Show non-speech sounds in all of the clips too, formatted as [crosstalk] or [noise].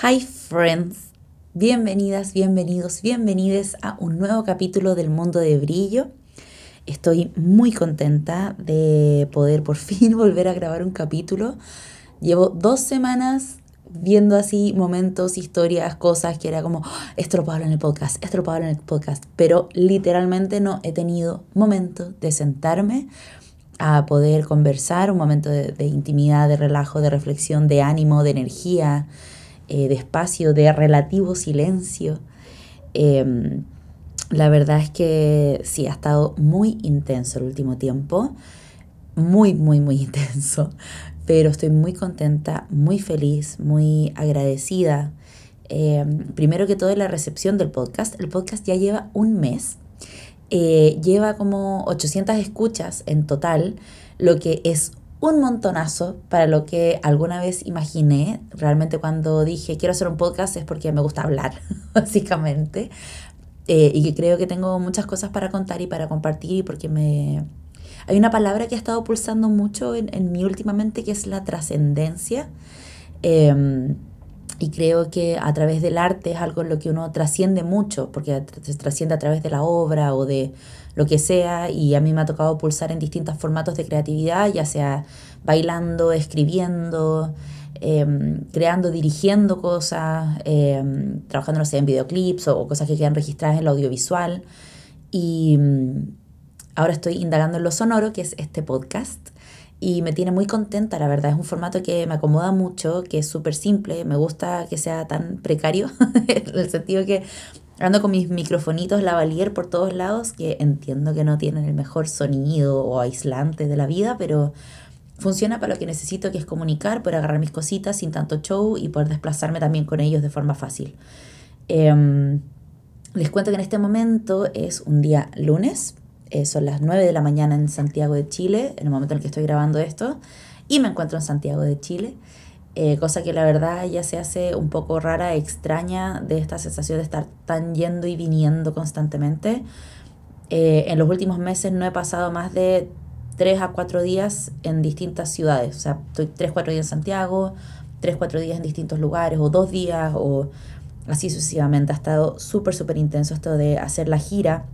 Hi friends, bienvenidas, bienvenidos, bienvenides a un nuevo capítulo del mundo de brillo. Estoy muy contenta de poder por [laughs] fin volver a grabar un capítulo. Llevo dos semanas viendo así momentos, historias, cosas que era como, ah, esto en el podcast, esto en el podcast, pero literalmente no he tenido momento de sentarme a poder conversar, un momento de, de intimidad, de relajo, de reflexión, de ánimo, de energía, eh, de espacio, de relativo silencio. Em, la verdad es que sí, ha estado muy intenso el último tiempo, muy, muy, muy [laughs] intenso, pero estoy muy contenta, muy feliz, muy agradecida. Em, primero que todo, la recepción del podcast. El podcast ya lleva un mes, eh, lleva como 800 escuchas en total, lo que es un montonazo para lo que alguna vez imaginé. Realmente cuando dije quiero hacer un podcast es porque me gusta hablar, [laughs] básicamente. Eh, y que creo que tengo muchas cosas para contar y para compartir porque me... Hay una palabra que ha estado pulsando mucho en, en mí últimamente que es la trascendencia. Em, y creo que a través del arte es algo en lo que uno trasciende mucho, porque se trasciende a través de la obra o de lo que sea, y a mí me ha tocado pulsar en distintos formatos de creatividad, ya sea bailando, escribiendo, em, creando, dirigiendo cosas, em, trabajando, en videoclips o, cosas que quedan registradas en el audiovisual. Y mm, ahora estoy indagando en lo sonoro, que es este podcast y me tiene muy contenta, la verdad. Es un formato que me acomoda mucho, que es súper simple. Me gusta que sea tan precario, [laughs] en el sentido que ando con mis microfonitos lavalier por todos lados, que entiendo que no tienen el mejor sonido o aislante de la vida, pero funciona para lo que necesito, que es comunicar, poder agarrar mis cositas sin tanto show y poder desplazarme también con ellos de forma fácil. Em, les cuento que en este momento es un día lunes, eh, son las 9 de la mañana en Santiago de Chile, en el momento en el que estoy grabando esto, y me encuentro en Santiago de Chile, eh, cosa que la verdad ya se hace un poco rara, extraña de esta sensación de estar tan yendo y viniendo constantemente. Eh, en los últimos meses no he pasado más de 3 a 4 días en distintas ciudades, o sea, estoy 3, 4 días en Santiago, 3, 4 días en distintos lugares, o 2 días, o así sucesivamente. Ha estado súper, súper intenso esto de hacer la gira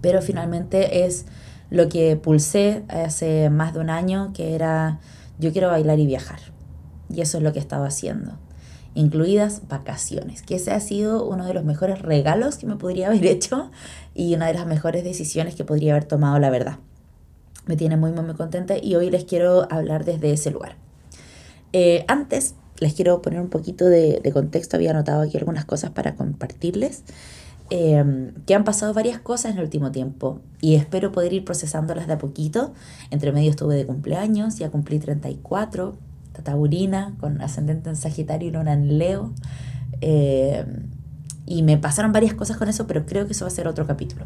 pero finalmente es lo que pulsé hace más de un año, que era yo quiero bailar y viajar. Y eso es lo que estaba haciendo, incluidas vacaciones, que ese ha sido uno de los mejores regalos que me podría haber [laughs] hecho y una de las mejores decisiones que podría haber tomado, la verdad. Me tiene muy, muy, muy contenta y hoy les quiero hablar desde ese lugar. Eh, antes, les quiero poner un poquito de, contexto, había anotado aquí algunas cosas para compartirles. Em, que han pasado varias cosas en el último tiempo y espero poder ir procesándolas de a poquito. Entre medio estuve de cumpleaños, ya cumplí 34, tataurina, con ascendente en Sagitario y luna en Leo. Em, y me pasaron varias cosas con eso, pero creo que eso va a ser otro capítulo.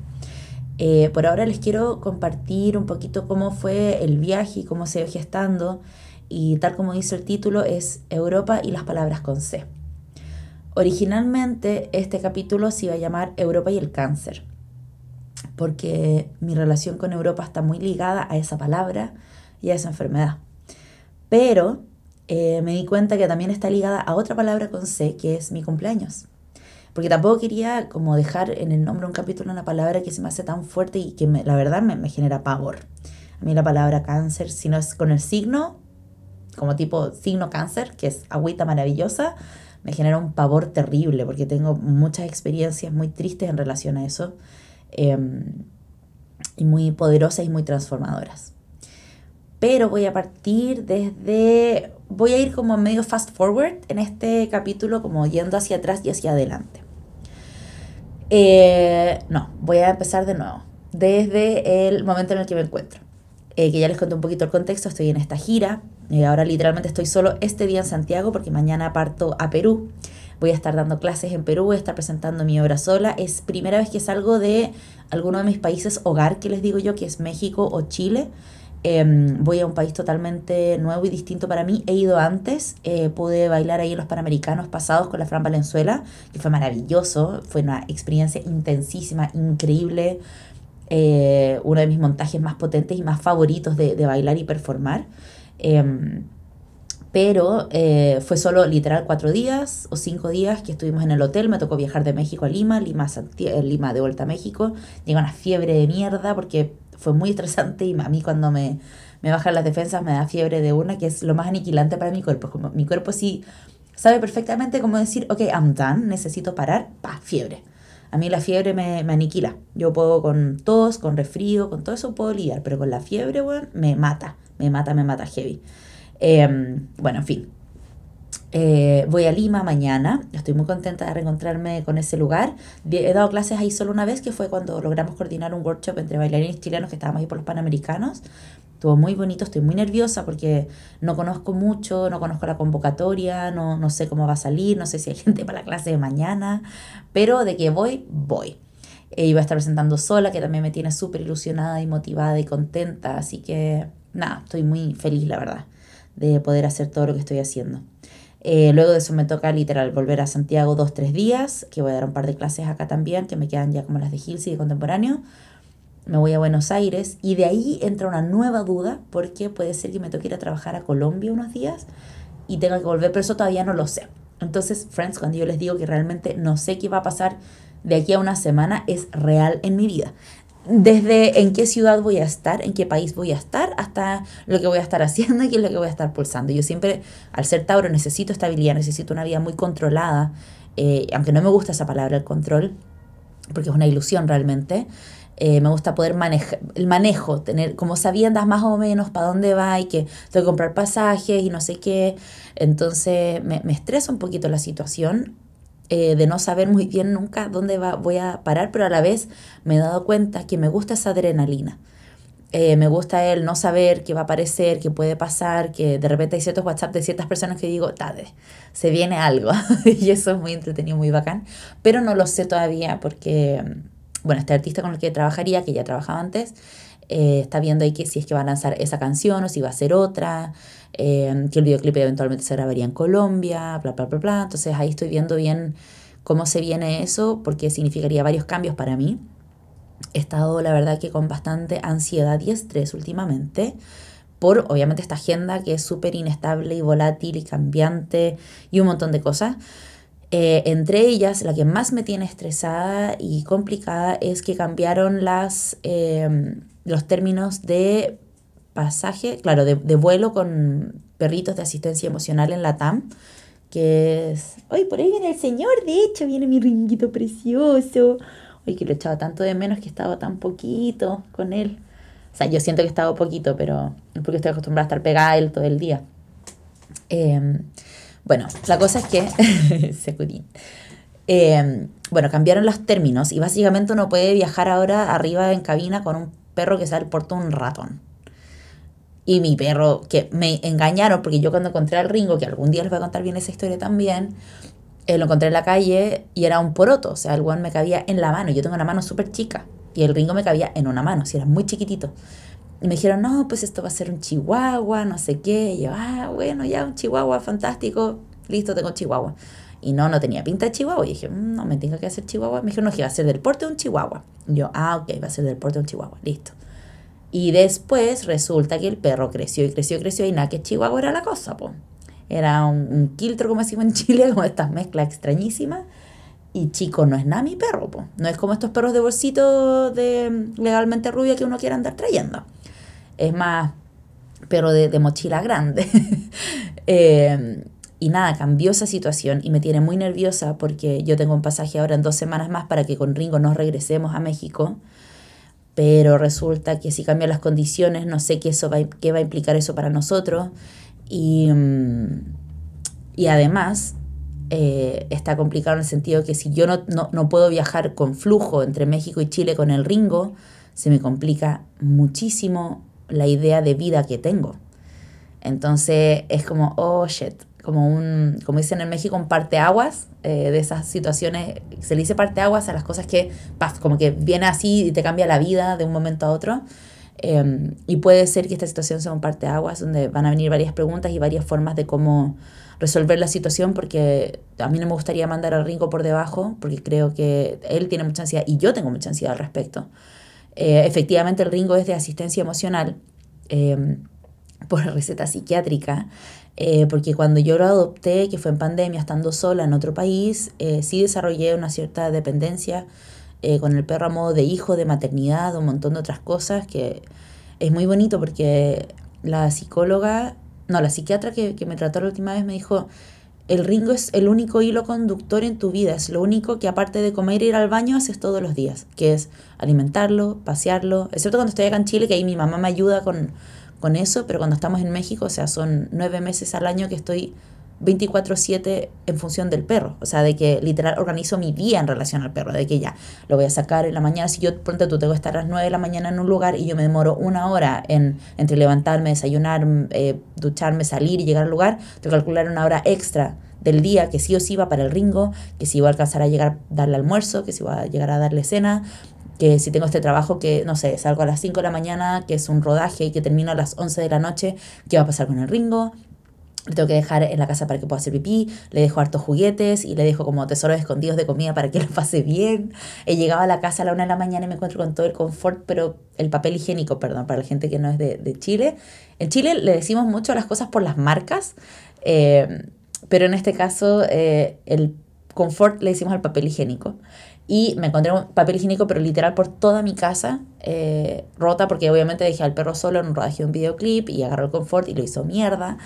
Eh, por ahora les quiero compartir un poquito cómo fue el viaje y cómo se ve gestando. Y tal como dice el título, es Europa y las palabras con C. Originalmente este capítulo se iba a llamar Europa y el cáncer, porque mi relación con Europa está muy ligada a esa palabra y a esa enfermedad. Pero eh, me di cuenta que también está ligada a otra palabra con C, que es mi cumpleaños. Porque tampoco quería como dejar en el nombre un capítulo una palabra que se me hace tan fuerte y que la verdad me, me genera pavor. A mí la palabra cáncer, si no es con el signo, como tipo signo cáncer, que es agüita maravillosa, me genera un pavor terrible porque tengo muchas experiencias muy tristes en relación a eso em, y muy poderosas y muy transformadoras. Pero voy a partir desde, voy a ir como medio fast forward en este capítulo, como yendo hacia atrás y hacia adelante. Eh, no, voy a empezar de nuevo, desde el momento en el que me encuentro. Eh, que ya les conté un poquito el contexto, estoy en esta gira, eh, ahora literalmente estoy solo este día en Santiago porque mañana parto a Perú. Voy a estar dando clases en Perú, voy a estar presentando mi obra sola. Es primera vez que salgo de alguno de mis países hogar, que les digo yo, que es México o Chile. Em, voy a un país totalmente nuevo y distinto para mí. He ido antes, eh, pude bailar ahí en los Panamericanos pasados con la Fran Valenzuela, que fue maravilloso, fue una experiencia intensísima, increíble, eh, uno de mis montajes más potentes y más favoritos de, de bailar y performar. Em, pero eh, fue solo literal cuatro días o cinco días que estuvimos en el hotel. Me tocó viajar de México a Lima, Lima, a Lima de vuelta a México. Llegó una fiebre de mierda porque fue muy estresante y a mí cuando me, me bajan las defensas me da fiebre de una, que es lo más aniquilante para mi cuerpo. Como mi cuerpo sí sabe perfectamente cómo decir, ok, I'm done, necesito parar, pa, fiebre. A mí la fiebre me, me, aniquila. Yo puedo con tos, con resfrío, con todo eso puedo lidiar, pero con la fiebre, bueno, me mata, me mata, me mata heavy. Em, bueno, en fin. Eh, voy a Lima mañana. Estoy muy contenta de reencontrarme con ese lugar. He dado clases ahí solo una vez, que fue cuando logramos coordinar un workshop entre bailarines chilenos que estábamos ahí por los Panamericanos. Estuvo muy bonito, estoy muy nerviosa porque no conozco mucho, no conozco la convocatoria, no, no sé cómo va a salir, no sé si hay [laughs] gente para la clase de mañana, pero de que voy, voy. E iba a estar presentando sola, que también me tiene súper ilusionada y motivada y contenta, así que nada, estoy muy feliz, la verdad de poder hacer todo lo que estoy haciendo. Eh, luego de eso me toca literal volver a Santiago dos, tres días, que voy a dar un par de clases acá también, que me quedan ya como las de Hills y de Contemporáneo. Me voy a Buenos Aires y de ahí entra una nueva duda porque puede ser que me toque ir a trabajar a Colombia unos días y tenga que volver, pero eso todavía no lo sé. Entonces, friends, cuando yo les digo que realmente no sé qué va a pasar de aquí a una semana, es real en mi vida desde en qué ciudad voy a estar, en qué país voy a estar, hasta lo que voy a estar [laughs] haciendo y qué es lo que voy a estar pulsando. Yo siempre, al ser Tauro, necesito estabilidad, necesito una vida muy controlada, eh, aunque no me gusta esa palabra, el control, porque es una ilusión realmente. Eh, me gusta poder manejar, el manejo, tener como sabiendas más o menos para dónde va y que tengo que comprar pasajes y no sé qué. Entonces me, me estresa un poquito la situación eh, de no saber muy bien nunca dónde va, voy a parar, pero a la vez me he dado cuenta que me gusta esa adrenalina. Eh, me gusta el no saber qué va a aparecer, qué puede pasar, que de repente hay ciertos WhatsApp de ciertas personas que digo, tarde, se viene algo. [laughs] y eso es muy entretenido, muy bacán. Pero no lo sé todavía porque, bueno, este artista con el que trabajaría, que ya trabajaba antes, eh, está viendo ahí que si es que va a lanzar esa canción o si va a ser otra, eh, que el videoclip eventualmente se grabaría en Colombia, bla, bla, bla, bla. Entonces ahí estoy viendo bien cómo se viene eso, porque significaría varios cambios para mí. He estado, la verdad, que con bastante ansiedad y estrés últimamente por, obviamente, esta agenda que es súper inestable y volátil y cambiante y un montón de cosas. Eh, entre ellas, la que más me tiene estresada y complicada es que cambiaron las los términos de pasaje, claro, de, vuelo con perritos de asistencia emocional en la TAM, que es... ¡Ay, por ahí viene el señor! De hecho, viene mi ringuito precioso. ¡Ay, que lo echaba tanto de menos que estaba tan poquito con él! O sea, yo siento que estaba poquito, pero es porque estoy acostumbrada a estar pegada a él todo el día. Em, bueno, la cosa es que... [laughs] Securín. Em, bueno, cambiaron los términos y básicamente uno puede viajar ahora arriba en cabina con un perro que sale por todo un ratón. Y mi perro, que me engañaron, porque yo cuando encontré al Ringo, que algún día les voy a contar bien esa historia también, eh, lo encontré en la calle y era un poroto, o sea, el guan me cabía en la mano. Yo tengo una mano súper chica y el Ringo me cabía en una mano, si era muy chiquitito. Y me dijeron, no, pues esto va a ser un chihuahua, no sé qué. Y yo, ah, bueno, ya un chihuahua, fantástico, listo, tengo chihuahua. Y no, no tenía pinta de chihuahua. Y dije, mm, no, me tengo que hacer chihuahua. Me dijeron, no, que va a ser del porte de un chihuahua. Y yo, ah, ok, va a ser del porte de un chihuahua, listo. Y después resulta que el perro creció y creció y creció y nada, que chihuahua era la cosa, po. Era un, un quiltro, como decimos en Chile, [laughs] como estas mezclas extrañísimas. Y chico, no es nada mi perro, po. No es como estos perros de bolsito de legalmente rubia que uno quiere andar trayendo. Es más, pero de, de mochila grande. [laughs] eh, y nada, cambió esa situación y me tiene muy nerviosa porque yo tengo un pasaje ahora en dos semanas más para que con Ringo nos regresemos a México. Pero resulta que si cambian las condiciones, no sé qué, eso va, qué va a implicar eso para nosotros. Y, mm, y además eh, está complicado en el sentido que si yo no, no, no puedo viajar con flujo entre México y Chile con el Ringo, se me complica muchísimo la idea de vida que tengo. Entonces es como, oh shit, como un, como dicen en México, un parteaguas eh, de esas situaciones. Se le dice parteaguas a las cosas que, paf, como que viene así y te cambia la vida de un momento a otro. Em, y puede ser que esta situación sea un parteaguas donde van a venir varias preguntas y varias formas de cómo resolver la situación, porque a mí no me gustaría mandar al Ringo por debajo, porque creo que él tiene mucha ansiedad y yo tengo mucha ansiedad al respecto. Eh, efectivamente, el Ringo es de asistencia emocional. Em, por receta psiquiátrica Eh, porque cuando yo lo adopté, que fue en pandemia, estando sola en otro país, eh, sí desarrollé una cierta dependencia eh, con el perro a modo de hijo, de maternidad, un montón de otras cosas que es muy bonito porque la psicóloga, no, la psiquiatra que, que me trató la última vez me dijo, el Ringo es el único hilo conductor en tu vida, es lo único que aparte de comer e ir al baño haces todos los días, que es alimentarlo, pasearlo, excepto cuando estoy acá en Chile, que ahí mi mamá me ayuda con, con eso, pero cuando estamos en México, o sea, son nueve meses al año que estoy 24/7 en función del perro, o sea, de que literal organizo mi día en relación al perro, de que ya lo voy a sacar en la mañana, si yo pronto tú tengo que estar a las 9 de la mañana en un lugar y yo me demoro una hora en, entre levantarme, desayunar, eh, ducharme, salir y llegar al lugar, tengo que calcular una hora extra del día que sí o sí va para el ringo, que si voy a alcanzar a llegar a darle almuerzo, que si voy a llegar a darle cena, que si tengo este trabajo que, no sé, salgo a las 5 de la mañana, que es un rodaje y que termino a las 11 de la noche, ¿qué va a pasar con el ringo? Le tengo que dejar en la casa para que pueda hacer pipí, le dejo hartos juguetes y le dejo como tesoros escondidos de comida para que [laughs] lo pase bien. He llegado a la casa a la una de la mañana y me encuentro con todo el confort, pero el papel higiénico, perdón, para la gente que no es de, de Chile. En Chile le decimos mucho las cosas por las marcas, eh, pero en este caso eh, el confort le decimos al papel higiénico. Y me encontré un papel higiénico, pero literal por toda mi casa, eh, rota, porque obviamente dejé al perro solo en un rodaje de un videoclip y agarró el confort y lo hizo mierda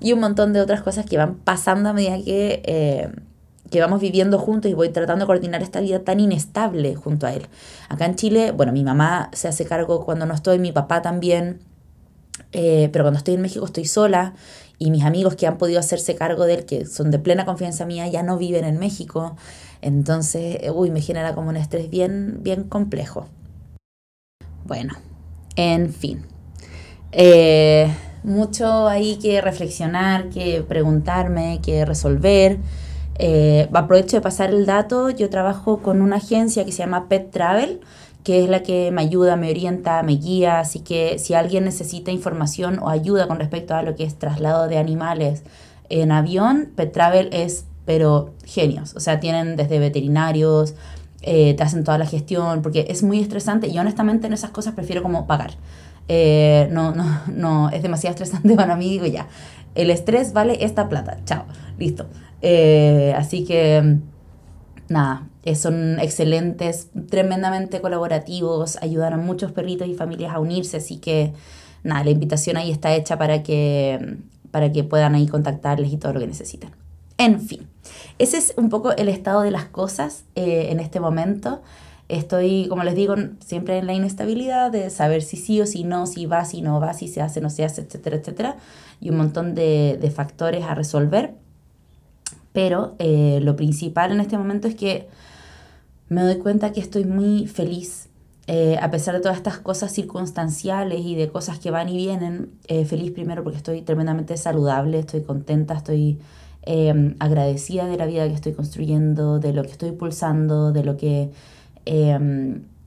y un montón de otras cosas que van pasando a medida que, eh, que vamos viviendo juntos y voy tratando de coordinar esta vida tan inestable junto a él. Acá en Chile, bueno, mi mamá se hace cargo cuando no estoy, mi papá también, eh, pero cuando estoy en México estoy sola y mis amigos que han podido hacerse cargo de él, que son de plena confianza mía, ya no viven en México. Entonces, uy, me genera como un estrés bien, bien complejo. Bueno, en fin. Eh, mucho ahí que reflexionar, que preguntarme, que resolver. Eh, aprovecho de pasar el dato, yo trabajo con una agencia que se llama Pet Travel, que es la que me ayuda, me orienta, me guía, así que si alguien necesita información o ayuda con respecto a lo que es traslado de animales en avión, Pet Travel es, pero genios, o sea, tienen desde veterinarios, eh, te hacen toda la gestión, porque es muy estresante y honestamente en esas cosas prefiero como pagar. Eh, no, no, no, es demasiado estresante [laughs] para mí, digo ya, el estrés vale esta plata, chao, listo. Eh, así que, nada, eh, son excelentes, tremendamente colaborativos, ayudan a muchos perritos y familias a unirse, así que, nada, la invitación ahí está hecha para que, para que puedan ahí contactarles y todo lo que necesiten. En fin, ese es un poco el estado de las cosas en este momento. Estoy, como les digo, siempre en la inestabilidad de saber si sí o si no, si va, si no va, si se hace, no se hace, etcétera, etcétera. Y un montón de, factores a resolver. Pero eh, lo principal en este momento es que me doy cuenta que estoy muy feliz. Eh, a pesar de todas estas cosas circunstanciales y de cosas que van y vienen, eh, feliz primero porque estoy tremendamente saludable, estoy contenta, estoy agradecida de la vida que estoy construyendo, de lo que estoy pulsando, de lo que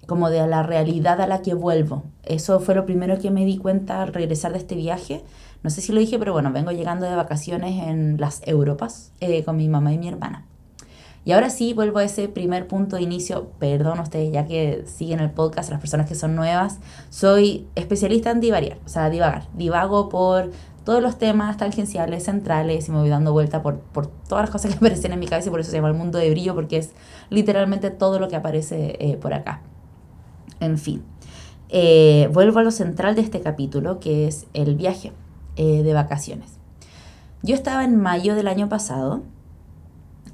como de la realidad a la que vuelvo. Eso fue lo primero que me di cuenta al regresar de este viaje. No sé si lo dije, pero bueno, vengo llegando de vacaciones en las Europas eh, con mi mamá y mi hermana. Y ahora sí, vuelvo a ese primer punto de inicio. Perdón ustedes, ya que siguen el podcast, las personas que son nuevas. Soy especialista en divariar, o sea, divagar. Divago por todos los temas tangenciales, centrales, y me voy dando vuelta por, por todas las cosas que [laughs] aparecen en mi cabeza y por eso se llama el mundo de brillo, porque es literalmente todo lo que aparece eh, por acá. En fin, eh, vuelvo a lo central de este capítulo, que es el viaje eh, de vacaciones. Yo estaba en mayo del año pasado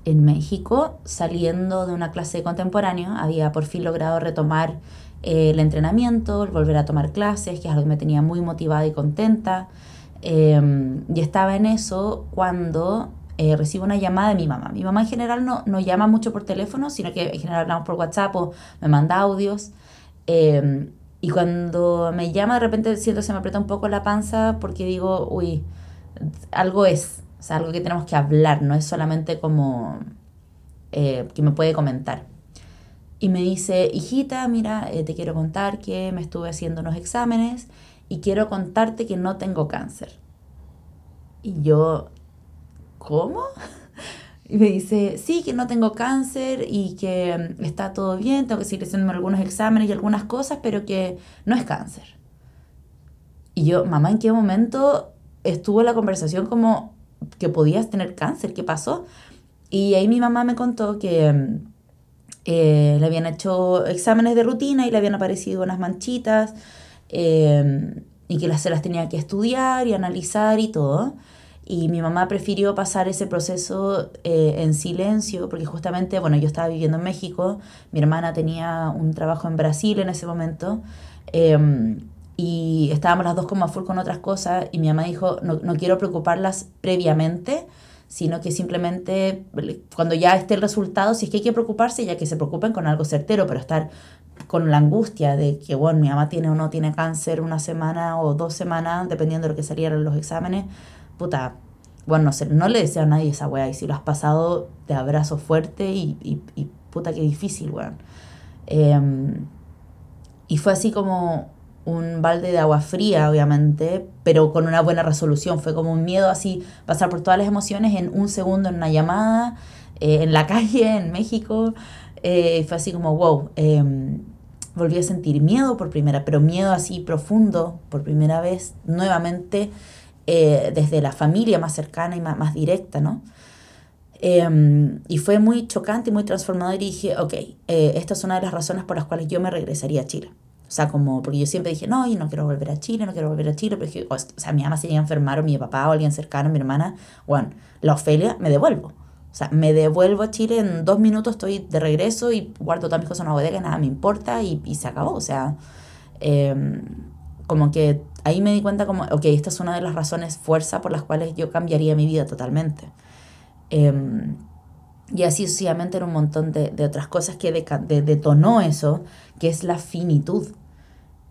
en México saliendo de una clase de contemporáneo, había por fin logrado retomar el entrenamiento, volver a tomar clases, que es algo que me tenía muy motivada y contenta. Em, y estaba en eso cuando eh, recibo una llamada de mi mamá. Mi mamá en general no, no llama mucho por teléfono, sino que en general hablamos por WhatsApp o me manda audios. Em, y cuando me llama, de repente siento se me aprieta un poco la panza porque digo, uy, algo es, o sea, algo que tenemos que hablar, no es solamente como eh, que me puede comentar. Y me dice, hijita, mira, eh, te quiero contar que me estuve haciendo unos exámenes y quiero contarte que no tengo cáncer. Y yo, ¿cómo? [laughs] Y me dice, sí, que no tengo cáncer y que mm, está todo bien, tengo que seguir haciendo algunos exámenes y algunas cosas, pero que no es cáncer. Y yo, mamá, ¿en qué momento estuvo la conversación como que podías tener cáncer, ¿qué pasó? Y ahí mi mamá me contó que mm, eh, le habían hecho exámenes de rutina y le habían aparecido unas manchitas eh, y que las, se las tenía que estudiar y analizar y todo. Y mi mamá prefirió pasar ese proceso eh, en silencio, porque justamente, bueno, yo estaba viviendo en México, mi hermana tenía un trabajo en Brasil en ese momento, em, y estábamos las dos como a full con otras cosas, y mi mamá dijo, no, no quiero preocuparlas previamente, sino que simplemente cuando ya esté el resultado, si es que hay que preocuparse, ya que se preocupen con algo certero, pero estar con la angustia de que, bueno, mi mamá tiene o no tiene cáncer una semana o dos semanas, dependiendo de lo que salieran los exámenes, puta, bueno, no sé, no le deseo a nadie esa weá. Y si lo has pasado, te abrazo fuerte y, y, puta, qué difícil, weón. Em, y fue así como un balde de agua fría, obviamente, pero con una buena resolución. Fue como un miedo así, pasar por todas las emociones en un segundo en una llamada, eh, en la [laughs] calle, en México. Eh, fue así como, wow. Em, volví a sentir miedo por primera, pero miedo así profundo por primera vez, nuevamente eh, desde la familia más cercana y más, directa, ¿no? Em, y fue muy chocante y muy transformador y dije, ok, eh, esta es una de las razones por las cuales yo me regresaría a Chile. O sea, como, porque yo siempre dije, no, yo no quiero volver a Chile, no quiero volver a Chile, porque, o, sea, mi mamá se llega a enfermar o mi papá o alguien cercano, mi hermana, bueno, la Ofelia, me devuelvo. O sea, me devuelvo a Chile, en dos minutos estoy de regreso y guardo todas mis cosas en una bodega, nada me importa y, y se acabó. O sea, eh, como que ahí me di cuenta como, ok, esta es una de las razones fuerza por las cuales yo cambiaría mi vida totalmente. Em, y así sucesivamente en un montón de, otras cosas que detonó eso, que es la finitud.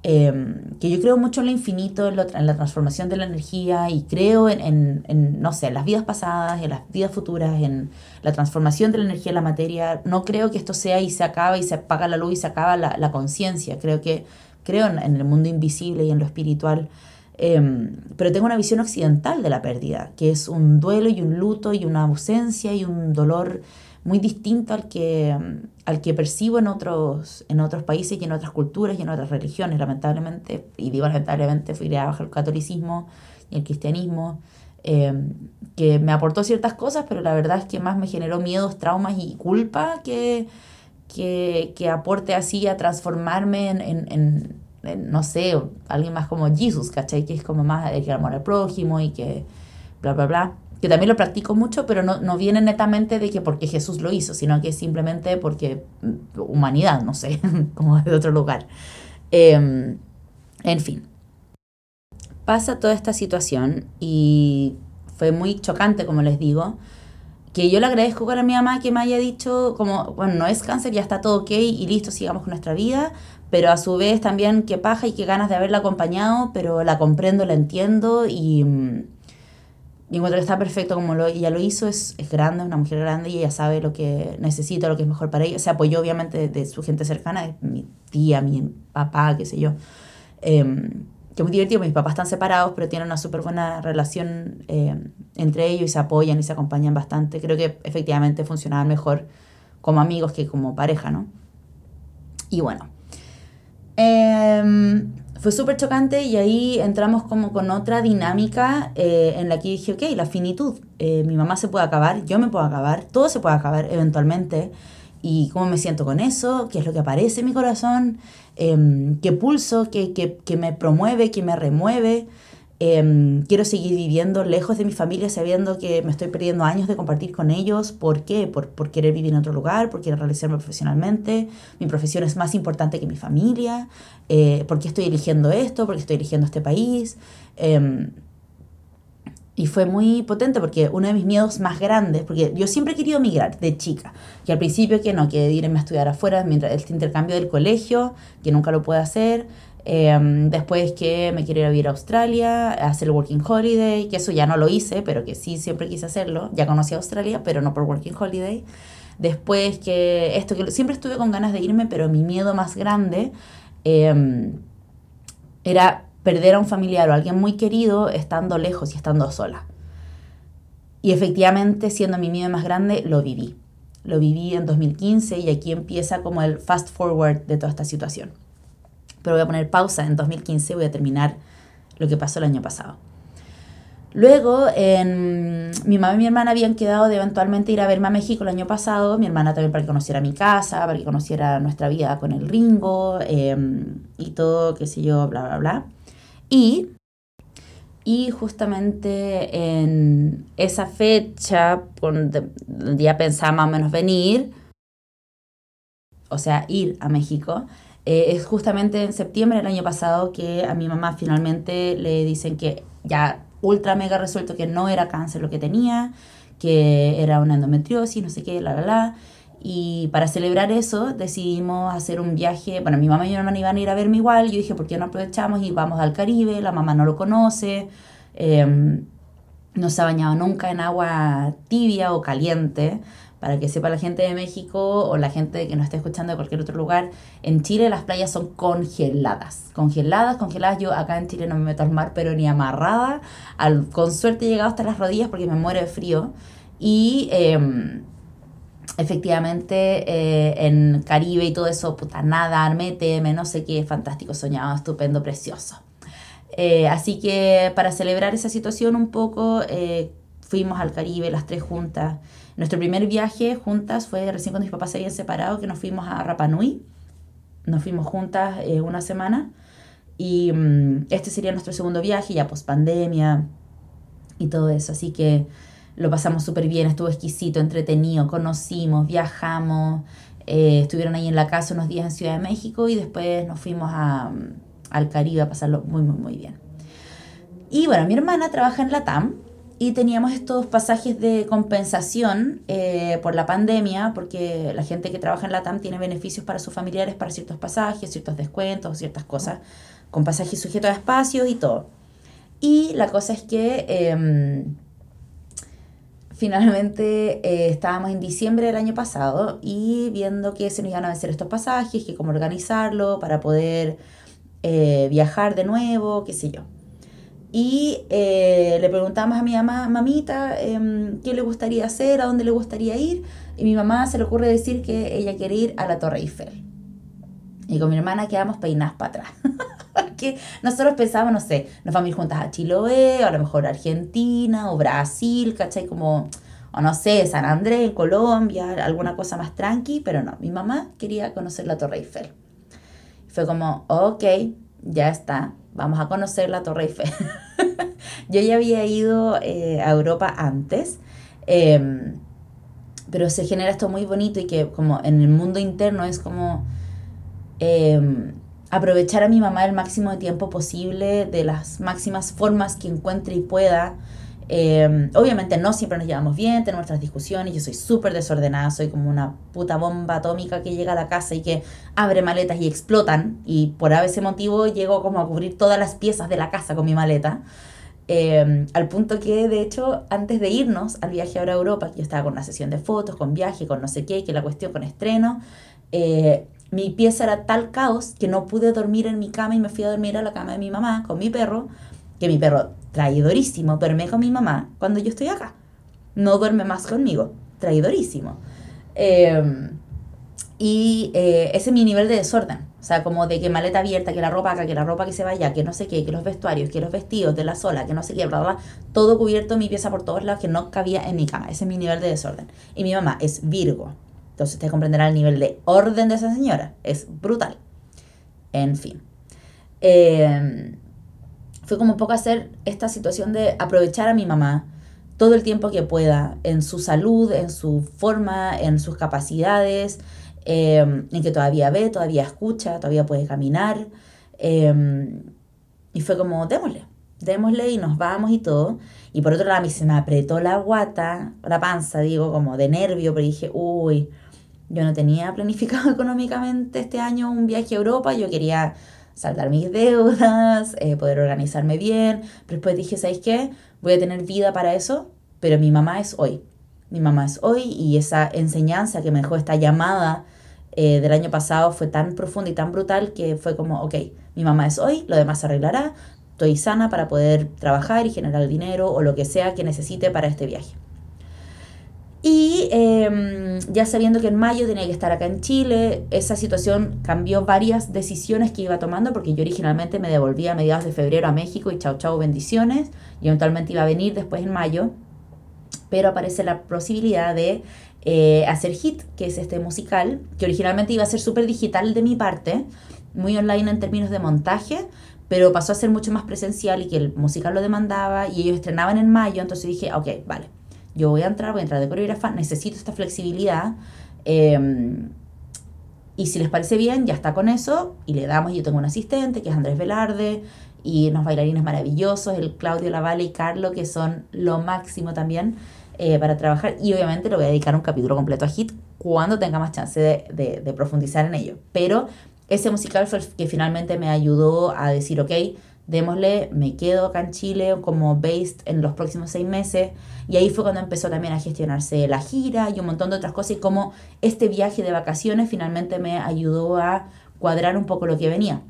Em, que yo creo mucho en lo infinito, en, la transformación de la energía y creo en, no sé, en las vidas pasadas, en las vidas futuras, en la transformación de la energía en la materia. No creo que esto sea y se acaba y se apaga la luz y se acaba la, la conciencia. Creo que creo en, el mundo invisible y en lo espiritual, em, pero tengo una visión occidental de la pérdida, que es un duelo y un luto y una ausencia y un dolor muy distinto al que, al que percibo en otros, en otros países y en otras culturas y en otras religiones, lamentablemente, y digo lamentablemente, fui a bajar el catolicismo y el cristianismo, em, que me aportó ciertas cosas, pero la verdad es que más me generó miedos, traumas y culpa que, que, que aporte así a transformarme en, en, no sé, alguien más como Jesús, ¿cachai? Que es como más que amor al prójimo y que bla, bla, bla. Que también lo practico mucho, pero no, no viene netamente de que porque Jesús lo hizo, sino que simplemente porque mm, humanidad, no sé, [laughs] como de otro lugar. Em, en fin. Pasa toda esta situación y fue muy chocante, como les digo, que yo le agradezco a mi mamá que me haya dicho como, bueno, no es cáncer, ya está todo ok y listo, sigamos con nuestra vida, pero a su vez también qué paja y qué ganas de haberla acompañado, pero la comprendo, la entiendo y, mm, y encuentro que está perfecto como lo, ella lo hizo, es, es grande, es una mujer grande y ella sabe lo que necesita, lo que es mejor para ella, se apoyó obviamente de, su gente cercana, mi tía, mi papá, qué sé yo. Em, que es muy divertido, mis papás están separados, pero tienen una súper buena relación eh, entre ellos y se apoyan y se acompañan bastante. Creo que efectivamente funcionaban mejor como amigos que como pareja, ¿no? Y bueno, em, fue súper chocante y ahí entramos como con otra dinámica eh, en la que dije, ok, la finitud, eh, mi mamá se puede acabar, yo me puedo acabar, todo se puede acabar eventualmente y cómo me siento con eso, qué es lo que aparece en mi corazón, em, qué pulso, qué, qué, me promueve, qué me remueve. Em, quiero seguir viviendo lejos de mi familia sabiendo que me estoy perdiendo años de compartir con ellos. ¿Por qué? Por, por querer vivir en otro lugar, por querer realizarme profesionalmente. Mi profesión es más importante que mi familia. Eh, ¿Por qué estoy eligiendo esto? ¿Por qué estoy eligiendo este país? Em, y fue muy potente porque uno de mis miedos más grandes, porque yo siempre he querido migrar de chica, que al principio que no, que irme a estudiar afuera, mientras este intercambio del colegio, que nunca lo pude hacer, em, después que me quiero ir a vivir a Australia, hacer el Working Holiday, que eso ya no lo hice, pero que sí siempre quise hacerlo, ya conocí a Australia, pero no por Working Holiday. Después que esto, que siempre estuve con ganas de irme, pero mi miedo más grande em, era perder a un familiar o a alguien muy querido estando lejos y estando sola. Y efectivamente, siendo mi miedo más grande, lo viví. Lo viví en 2015 y aquí empieza como el fast forward de toda esta situación. Pero voy a poner pausa en 2015, voy a terminar lo que pasó el año pasado. Luego, mi mamá y mi hermana habían quedado de eventualmente ir a verme a México el año pasado. Mi hermana también para que conociera mi casa, para que conociera nuestra vida con el Ringo em, y todo, qué sé yo, bla, bla, bla. Y, y justamente en esa fecha, donde ya pensaba más o menos venir, o sea, ir a México, eh, es justamente en septiembre del año pasado que a mi mamá finalmente le dicen que ya ultra mega resuelto que no era cáncer lo que tenía, que era una endometriosis, no sé qué, la, la, la. Y para celebrar eso decidimos hacer un viaje, bueno, mi mamá y mi hermana iban a ir a verme igual, yo dije, ¿por qué no aprovechamos y vamos al Caribe? La mamá no lo conoce, eh, no se ha bañado nunca en agua tibia o caliente, para que sepa la gente de México o la gente que nos esté escuchando de cualquier otro lugar, en Chile las playas son congeladas. Congeladas, congeladas. Yo acá en Chile no me meto al mar, pero ni amarrada. Al, con suerte he llegado hasta las rodillas porque me muero de frío. Y em, efectivamente eh, en Caribe y todo eso, puta, nada, méteme, no sé qué, fantástico, soñado, estupendo, precioso. Eh, así que para celebrar esa situación un poco, eh, fuimos al Caribe las tres juntas. Nuestro primer viaje juntas fue recién cuando mis papás se habían separado, que nos fuimos a Rapa Nui. Nos fuimos juntas eh, una semana. Y mm, este sería nuestro segundo viaje, ya post pandemia y todo eso. Así que lo pasamos súper bien, estuvo exquisito, entretenido, conocimos, viajamos. Eh, estuvieron ahí en la casa unos días en Ciudad de México y después nos fuimos a, mm, al Caribe a pasarlo muy, muy, muy bien. Y bueno, mi hermana trabaja en la TAM y teníamos estos pasajes de compensación eh, por la pandemia, porque la gente que trabaja en la TAM tiene beneficios para sus familiares para ciertos pasajes, ciertos descuentos, ciertas cosas, con pasajes sujetos a espacios y todo. Y la cosa es que em, finalmente eh, estábamos en diciembre del año pasado y viendo que se nos iban a vencer estos pasajes, que cómo organizarlo para poder eh, viajar de nuevo, qué sé yo. Y eh, le preguntamos a mi mamá, mamita, em, qué le gustaría hacer, a dónde le gustaría ir. Y mi mamá se le ocurre decir que ella quiere ir a la Torre Eiffel. Y con mi hermana quedamos peinadas para atrás. [laughs] Porque nosotros pensábamos, no sé, nos vamos a ir juntas a Chiloé, o a lo mejor a Argentina, o Brasil, ¿cachai? Como, o no sé, San Andrés, Colombia, alguna cosa más tranqui, pero no, mi mamá quería conocer la Torre Eiffel. Fue como, ok, ya está, vamos a conocer la Torre Eiffel. [laughs] Yo ya había ido eh, a Europa antes, em, pero se genera esto muy bonito y que como en el mundo interno es como em, aprovechar a mi mamá el máximo de tiempo posible, de las máximas formas que encuentre y pueda Em, obviamente no siempre nos llevamos bien, tenemos nuestras discusiones, yo soy súper desordenada, soy como una puta bomba atómica que llega a la casa y que abre maletas y explotan y por ese motivo llego como a cubrir todas las piezas de la casa con mi maleta. Em, al punto que, de hecho, antes de irnos al viaje ahora a Europa, que yo estaba con una sesión de fotos, con viaje, con no sé qué, que la cuestión con estreno, eh, mi pieza era tal caos que no pude dormir en mi cama y me fui a dormir a la cama de mi mamá con mi perro que mi perro, traidorísimo, duerme con mi mamá cuando yo estoy acá. No duerme más conmigo, traidorísimo. Em, y eh, ese es mi nivel de desorden. O sea, como de que maleta abierta, que la ropa acá, que la ropa que se vaya, que no sé qué, que los vestuarios, que los vestidos de la sola, que no sé qué, bla, bla, todo cubierto, mi pieza por todos lados, que no cabía en mi cama. Ese es mi nivel de desorden. Y mi mamá es Virgo. Entonces usted comprenderá el nivel de orden de esa señora. Es brutal. En fin. Eh, fue como un poco hacer esta situación de aprovechar a mi mamá todo el tiempo que pueda en su salud, en su forma, en sus capacidades, em, en que todavía ve, todavía escucha, todavía puede caminar. Em, y fue como, démosle, démosle y nos vamos y todo. Y por otro lado, a mí se me apretó la guata, la panza, digo, como de nervio, pero dije, uy, yo no tenía planificado [laughs] económicamente este año un viaje a Europa, yo quería saldar mis deudas, eh, poder organizarme bien. Pero después dije, ¿sabéis qué? Voy a tener vida para eso, pero mi mamá es hoy. Mi mamá es hoy y esa enseñanza que me dejó esta llamada eh, del año pasado fue tan profunda y tan brutal que fue como, ok, mi mamá es hoy, lo demás se arreglará, estoy sana para poder trabajar y generar dinero o lo que sea que necesite para este viaje. Y em, ya sabiendo que en mayo tenía que estar acá en Chile, esa situación cambió varias decisiones que iba tomando, porque yo originalmente me devolvía a mediados de febrero a México y chao chao bendiciones, y eventualmente iba a venir después en mayo, pero aparece la posibilidad de eh, hacer Hit, que es este musical, que originalmente iba a ser súper digital de mi parte, muy online en términos de montaje, pero pasó a ser mucho más presencial y que el musical lo demandaba y ellos estrenaban en mayo, entonces dije, ok, vale yo voy a entrar, voy a entrar de coreógrafa, necesito esta flexibilidad. Em, y si les parece bien, ya está con eso. Y le damos, yo tengo un asistente que es Andrés Velarde y unos bailarines maravillosos, el Claudio Lavalle y Carlo, que son lo máximo también eh, para trabajar. Y obviamente le voy a dedicar un capítulo completo a HIT cuando tenga más chance de, de profundizar en ello. Pero ese musical fue el que finalmente me ayudó a decir, ok, démosle, me quedo acá en Chile como based en los próximos seis meses. Y ahí fue cuando empezó también a gestionarse la gira y un montón de otras cosas y como este viaje de vacaciones finalmente me ayudó a cuadrar un poco lo que venía.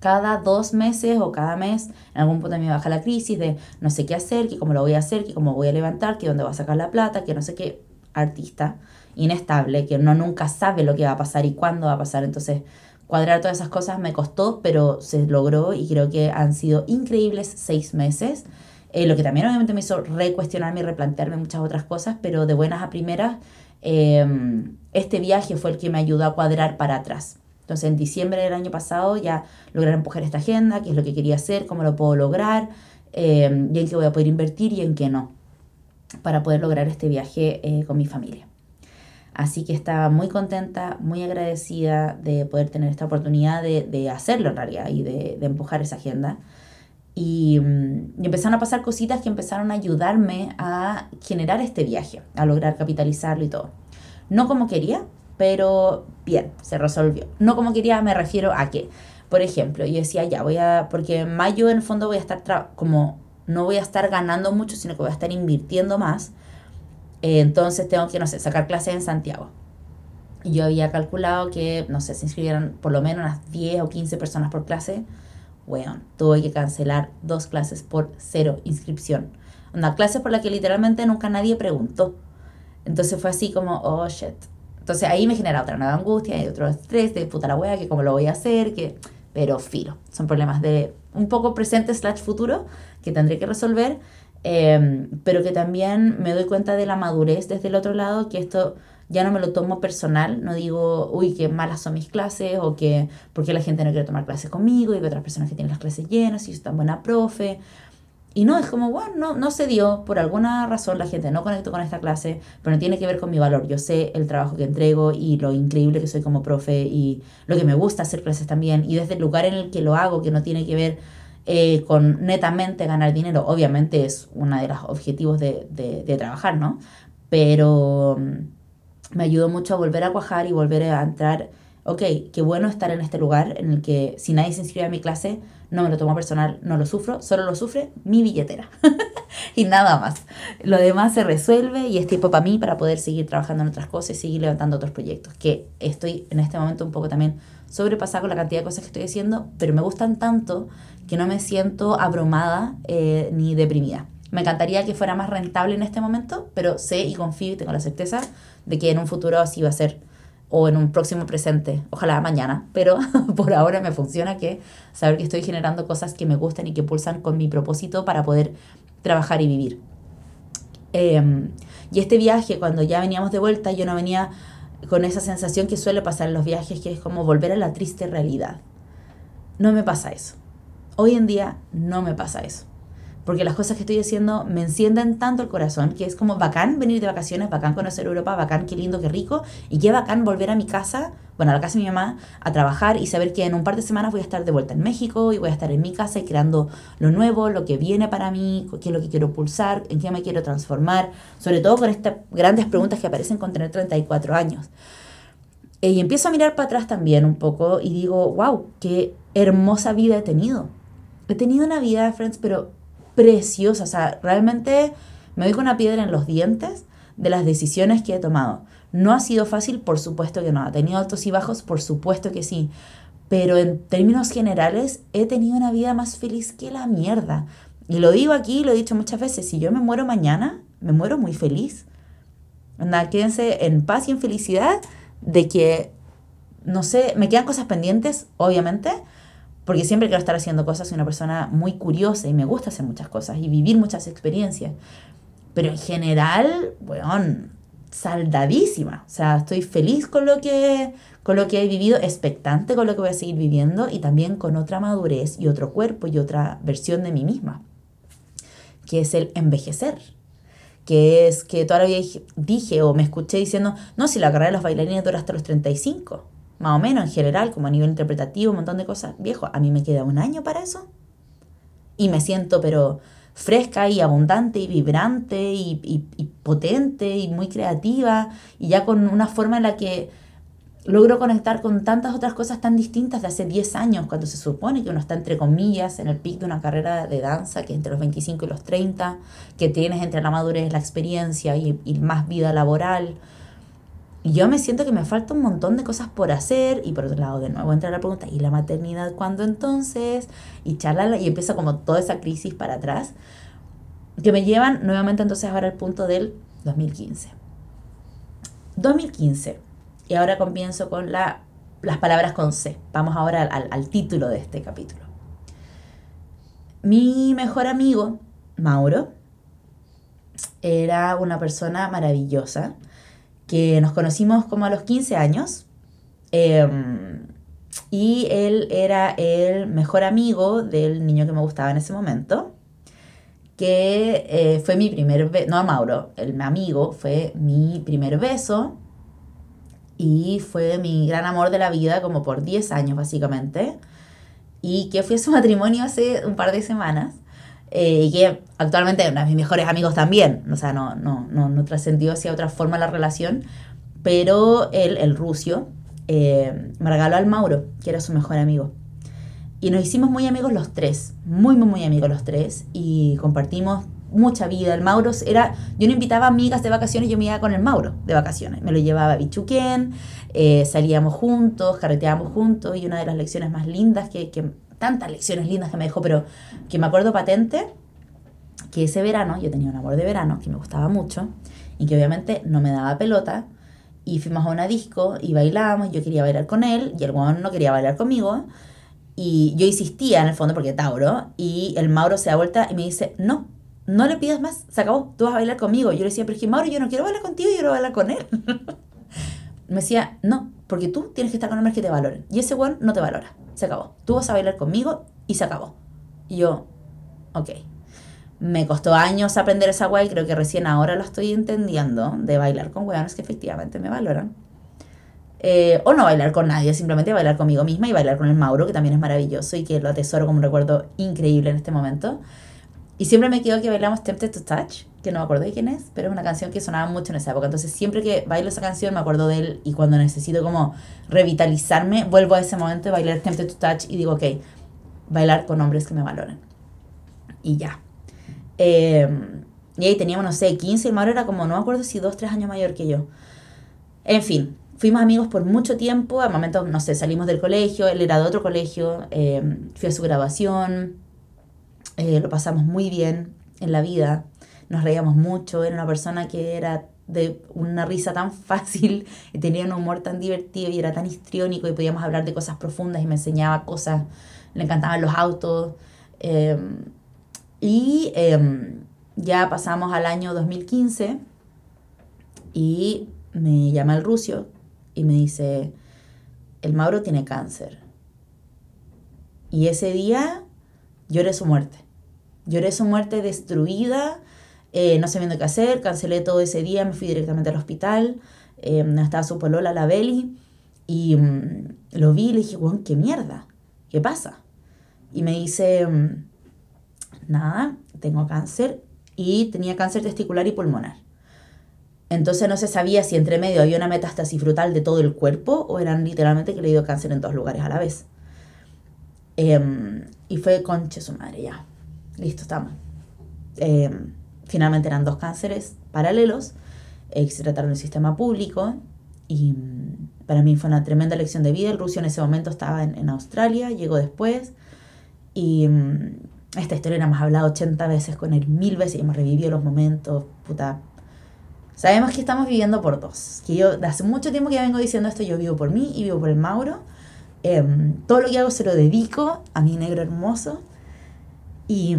Cada dos meses o cada mes, en algún punto me baja la crisis de no sé qué hacer, que cómo lo voy a hacer, que cómo voy a levantar, que dónde va a sacar la plata, que no sé qué artista inestable, que uno nunca sabe lo que va a pasar y cuándo va a pasar. Entonces, cuadrar todas esas cosas me costó, pero se logró y creo que han sido increíbles seis meses. Eh, lo que también obviamente me hizo recuestionarme y replantearme muchas otras cosas, pero de buenas a primeras, em, este viaje fue el que me ayudó a cuadrar para atrás. Entonces en diciembre del año pasado ya logré empujar esta agenda, qué es lo que quería hacer, cómo lo puedo lograr, em, y en qué voy a poder invertir y en qué no, para poder lograr este viaje eh, con mi familia. Así que estaba muy contenta, muy agradecida de poder tener esta oportunidad de, hacerlo en realidad y de, empujar esa agenda. Y, mm, y, empezaron a pasar cositas que empezaron a ayudarme a generar este viaje, a lograr capitalizarlo y todo. No como quería, pero bien, se resolvió. No como quería, me refiero a que, por ejemplo, yo decía, ya voy a, porque en mayo en el fondo voy a estar, como no voy a estar ganando mucho, sino que voy a estar invirtiendo más eh, entonces tengo que, no sé, sacar clases en Santiago. Y yo había calculado que, no sé, se inscribieran por lo menos unas 10 o 15 personas por clase. Bueno, tuve que cancelar dos clases por cero inscripción. Una clase por la que literalmente nunca nadie preguntó. Entonces fue así como, oh shit. Entonces ahí me genera otra nueva angustia y otro estrés de puta la wea, que cómo lo voy a hacer, que... Pero filo, son problemas de un poco presente slash futuro que tendré que resolver Em, pero que también me doy cuenta de la madurez desde el otro lado, que esto ya no me lo tomo personal, no digo, uy, qué malas son mis clases, o que, porque la gente no quiere tomar clases conmigo, y otras personas que tienen las clases llenas, y yo tan buena profe. Y no, es como, bueno, no, no se dio, por alguna razón la gente no conectó con esta clase, pero no tiene que ver con mi valor. Yo sé el trabajo que entrego y lo increíble que soy como profe y lo que me gusta hacer clases también. Y desde el lugar en el que lo hago, que no tiene que ver eh, con netamente ganar dinero, obviamente es uno de los objetivos de, de, trabajar, ¿no? Pero mm, me ayudó mucho a volver a cuajar y volver a entrar, ok, qué bueno estar en este lugar en el que si nadie se inscribe a mi clase, no me lo tomo personal, no lo sufro, solo lo sufre mi billetera. [laughs] y nada más. Lo demás se resuelve y es tiempo para mí para poder seguir trabajando en otras cosas y seguir levantando otros proyectos, que estoy en este momento un poco también sobrepasada con la cantidad de cosas que estoy haciendo, pero me gustan tanto que no me siento abrumada eh, ni deprimida. Me encantaría que fuera más rentable en este momento, pero sé y confío y tengo la certeza de que en un futuro así va a ser o en un próximo presente, ojalá mañana, pero [laughs] por ahora me funciona que saber que estoy generando cosas que me gustan y que pulsan con mi propósito para poder trabajar y vivir. Em, y este viaje, cuando ya veníamos de vuelta, yo no venía con esa sensación que suele pasar en los viajes, que es como volver a la triste realidad. No me pasa eso. Hoy en día no me pasa eso. Porque las cosas que estoy haciendo me encienden tanto el corazón que es como bacán venir de vacaciones, bacán conocer Europa, bacán, qué lindo, qué rico. Y qué bacán volver a mi casa, bueno, a la casa de mi mamá, a trabajar y saber que en un par de semanas voy a estar de vuelta en México y voy a estar en mi casa y creando lo nuevo, lo que viene para mí, qué es lo que quiero pulsar, en qué me quiero transformar. Sobre todo con estas grandes preguntas que aparecen con tener 34 años. Eh, y empiezo a mirar para atrás también un poco y digo, wow, qué hermosa vida he tenido he tenido una vida, friends, pero preciosa. O sea, realmente me doy con una piedra en los dientes de las decisiones que he tomado. No ha sido fácil, por supuesto que no. Ha tenido altos y bajos, por supuesto que sí. Pero en términos generales, he tenido una vida más feliz que la mierda. Y lo digo aquí, lo he dicho muchas veces, si yo me muero mañana, me muero muy feliz. Anda, quédense en paz y en felicidad de que, no sé, me quedan cosas pendientes, obviamente, porque siempre quiero estar haciendo cosas, soy una persona muy curiosa y me gusta hacer muchas cosas y vivir muchas experiencias. Pero en general, weón, saldadísima. O sea, estoy feliz con lo que con lo que he vivido, expectante con lo que voy a seguir viviendo y también con otra madurez y otro cuerpo y otra versión de mí misma, que es el envejecer que es que todavía dije o me escuché diciendo, no, si la carrera de los bailarines dura hasta los 35, más o menos en general, como a nivel interpretativo, un montón de cosas. Viejo, a mí me queda un año para eso. Y me siento, pero fresca y abundante y vibrante y, y potente y muy creativa y ya con una forma en la que logro conectar con tantas otras cosas tan distintas de hace 10 años, cuando se supone que uno está entre comillas en el pic de una carrera de danza, que es entre los 25 y los 30, que tienes entre la madurez, la experiencia y, y más vida laboral. Yo me siento que me falta un montón de cosas por hacer y por otro lado de nuevo entra la pregunta, ¿y la maternidad cuándo entonces? Y charla y empieza como toda esa crisis para atrás, que me llevan nuevamente entonces ahora al punto del 2015. 2015 y ahora comienzo con la, las palabras con C. Vamos ahora al, al título de este capítulo. Mi mejor amigo, Mauro, era una persona maravillosa que nos conocimos como a los 15 años. Em, y él era el mejor amigo del niño que me gustaba en ese momento, que eh, fue mi primer beso, no Mauro, el amigo fue mi primer beso y fue mi gran amor de la vida como por 10 años básicamente y que fui a su matrimonio hace un par de semanas eh, y que actualmente es uno de mis mejores amigos también, o sea, no, no, no, no trascendió hacia otra forma la relación, pero él, el rucio, eh, me regaló al Mauro, que era su mejor amigo. Y nos hicimos muy amigos los tres, muy, muy, muy amigos los tres, y compartimos mucha vida. El Mauro era, yo no invitaba amigas de vacaciones, yo me iba con el Mauro de vacaciones. Me lo llevaba a Bichuquén, eh, salíamos juntos, carreteábamos juntos y una de las lecciones más lindas, que, que, tantas lecciones lindas que me dejó, pero que me acuerdo patente, que ese verano, yo tenía un amor de verano que me gustaba mucho y que obviamente no me daba pelota. Y fuimos a una disco y bailamos, yo quería bailar con él y el guano no quería bailar conmigo. Y yo insistía en el fondo porque Tauro, y el Mauro se da vuelta y me dice, no, no le pidas más, se acabó, tú vas a bailar conmigo. Yo le decía, pero es que Mauro, yo no quiero bailar contigo, yo quiero bailar con él. [laughs] me decía, no, porque tú tienes que estar con hombres que te valoren. Y ese one no te valora, se acabó. Tú vas a bailar conmigo y se acabó. Y yo, ok. Me costó años aprender esa guay, creo que recién ahora lo estoy entendiendo, de bailar con weones que efectivamente me valoran. Eh, o no bailar con nadie, simplemente bailar conmigo misma y bailar con el Mauro, que también es maravilloso y que lo atesoro como un recuerdo increíble en este momento. Y siempre me quedo que bailamos Tempted to Touch, que no me acuerdo de quién es, pero es una canción que sonaba mucho en esa época. Entonces siempre que bailo esa canción me acuerdo de él y cuando necesito como revitalizarme, vuelvo a ese momento de bailar Tempted to Touch y digo, ok, bailar con hombres que me valoren. Y ya. Em, y ahí teníamos, no sé, 15, el Mauro era como, no me acuerdo si 2, 3 años mayor que yo. En fin, fuimos amigos por mucho tiempo, al momento, no sé, salimos del colegio, él era de otro colegio, em, fui a su grabación eh, lo pasamos muy bien en la vida, nos reíamos mucho, era una persona que era de una risa tan [laughs] fácil tenía un humor tan divertido y era tan histriónico y podíamos hablar de cosas profundas y me enseñaba cosas, le encantaban los autos. Em, y em, ya pasamos al año 2015 y me llama el rucio y me dice, el Mauro tiene cáncer. Y ese día lloré su muerte. Lloré su muerte destruida, eh, no sabiendo qué hacer, cancelé todo ese día, me fui directamente al hospital, eh, estaba su polola, la Beli, y mm, lo vi y le dije, bueno, ¿qué mierda? ¿Qué pasa? Y me dice, mm, nada, tengo cáncer y tenía cáncer testicular y pulmonar. Entonces no se sabía si entre medio había una metástasis frutal de todo el cuerpo o eran literalmente que le dio cáncer en dos lugares a la vez. Em, y fue conche su madre ya listo, estamos. Eh, finalmente eran dos cánceres paralelos eh, se trataron en el sistema público y mm, para mí fue una tremenda lección de vida. El ruso en ese momento estaba en, Australia, llegó después y mm, esta historia la hemos hablado 80 veces con él, mil veces y hemos revivido los momentos, puta. Sabemos que estamos viviendo por dos. Que yo, hace mucho tiempo que ya vengo diciendo esto, yo vivo por mí y vivo por el Mauro. Em, todo lo que hago se lo dedico a mi negro hermoso. Y,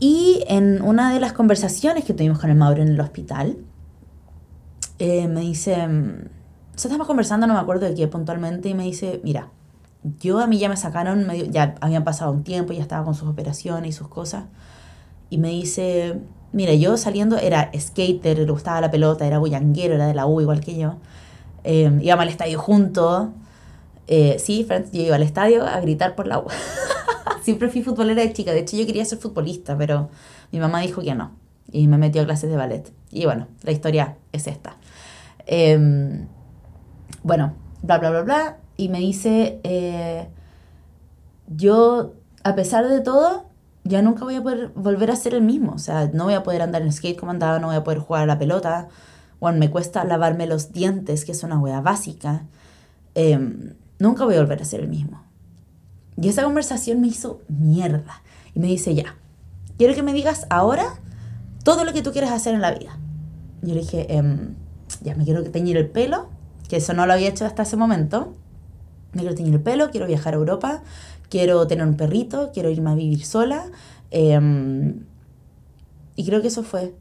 y en una de las conversaciones que tuvimos con el Mauro en el hospital, eh, me dice, em, o sea, estamos conversando, no me acuerdo de qué puntualmente, y me dice, mira, yo a mí ya me sacaron, medio, ya habían pasado un tiempo, ya estaba con sus operaciones y sus cosas, y me dice, mira, yo saliendo era skater, le gustaba la pelota, era bullanguero, era de la U igual que yo, eh, al estadio juntos, eh, sí, yo iba al estadio a gritar por la U. [laughs] Siempre fui futbolera de chica, de hecho yo quería ser futbolista, pero mi mamá dijo que no, y me metió a clases de ballet. Y bueno, la historia es esta. Em, bueno, bla, bla, bla, bla. Y me dice, eh, yo, a pesar de todo, ya nunca voy a poder volver a ser el mismo. O sea, no voy a poder andar en skate como andaba, no voy a poder jugar a la pelota. Bueno, me cuesta lavarme los dientes, que es una wea básica. Em, nunca voy a volver a ser el mismo. Y esa conversación me hizo mierda. Y me dice, ya, quiero que me digas ahora todo lo que tú quieres hacer en la vida. Yo le dije, em, ya me quiero teñir el pelo, que eso no lo había hecho hasta ese momento. Me quiero teñir el pelo, quiero viajar a Europa, quiero tener un perrito, quiero irme a vivir sola. Em, y creo que eso fue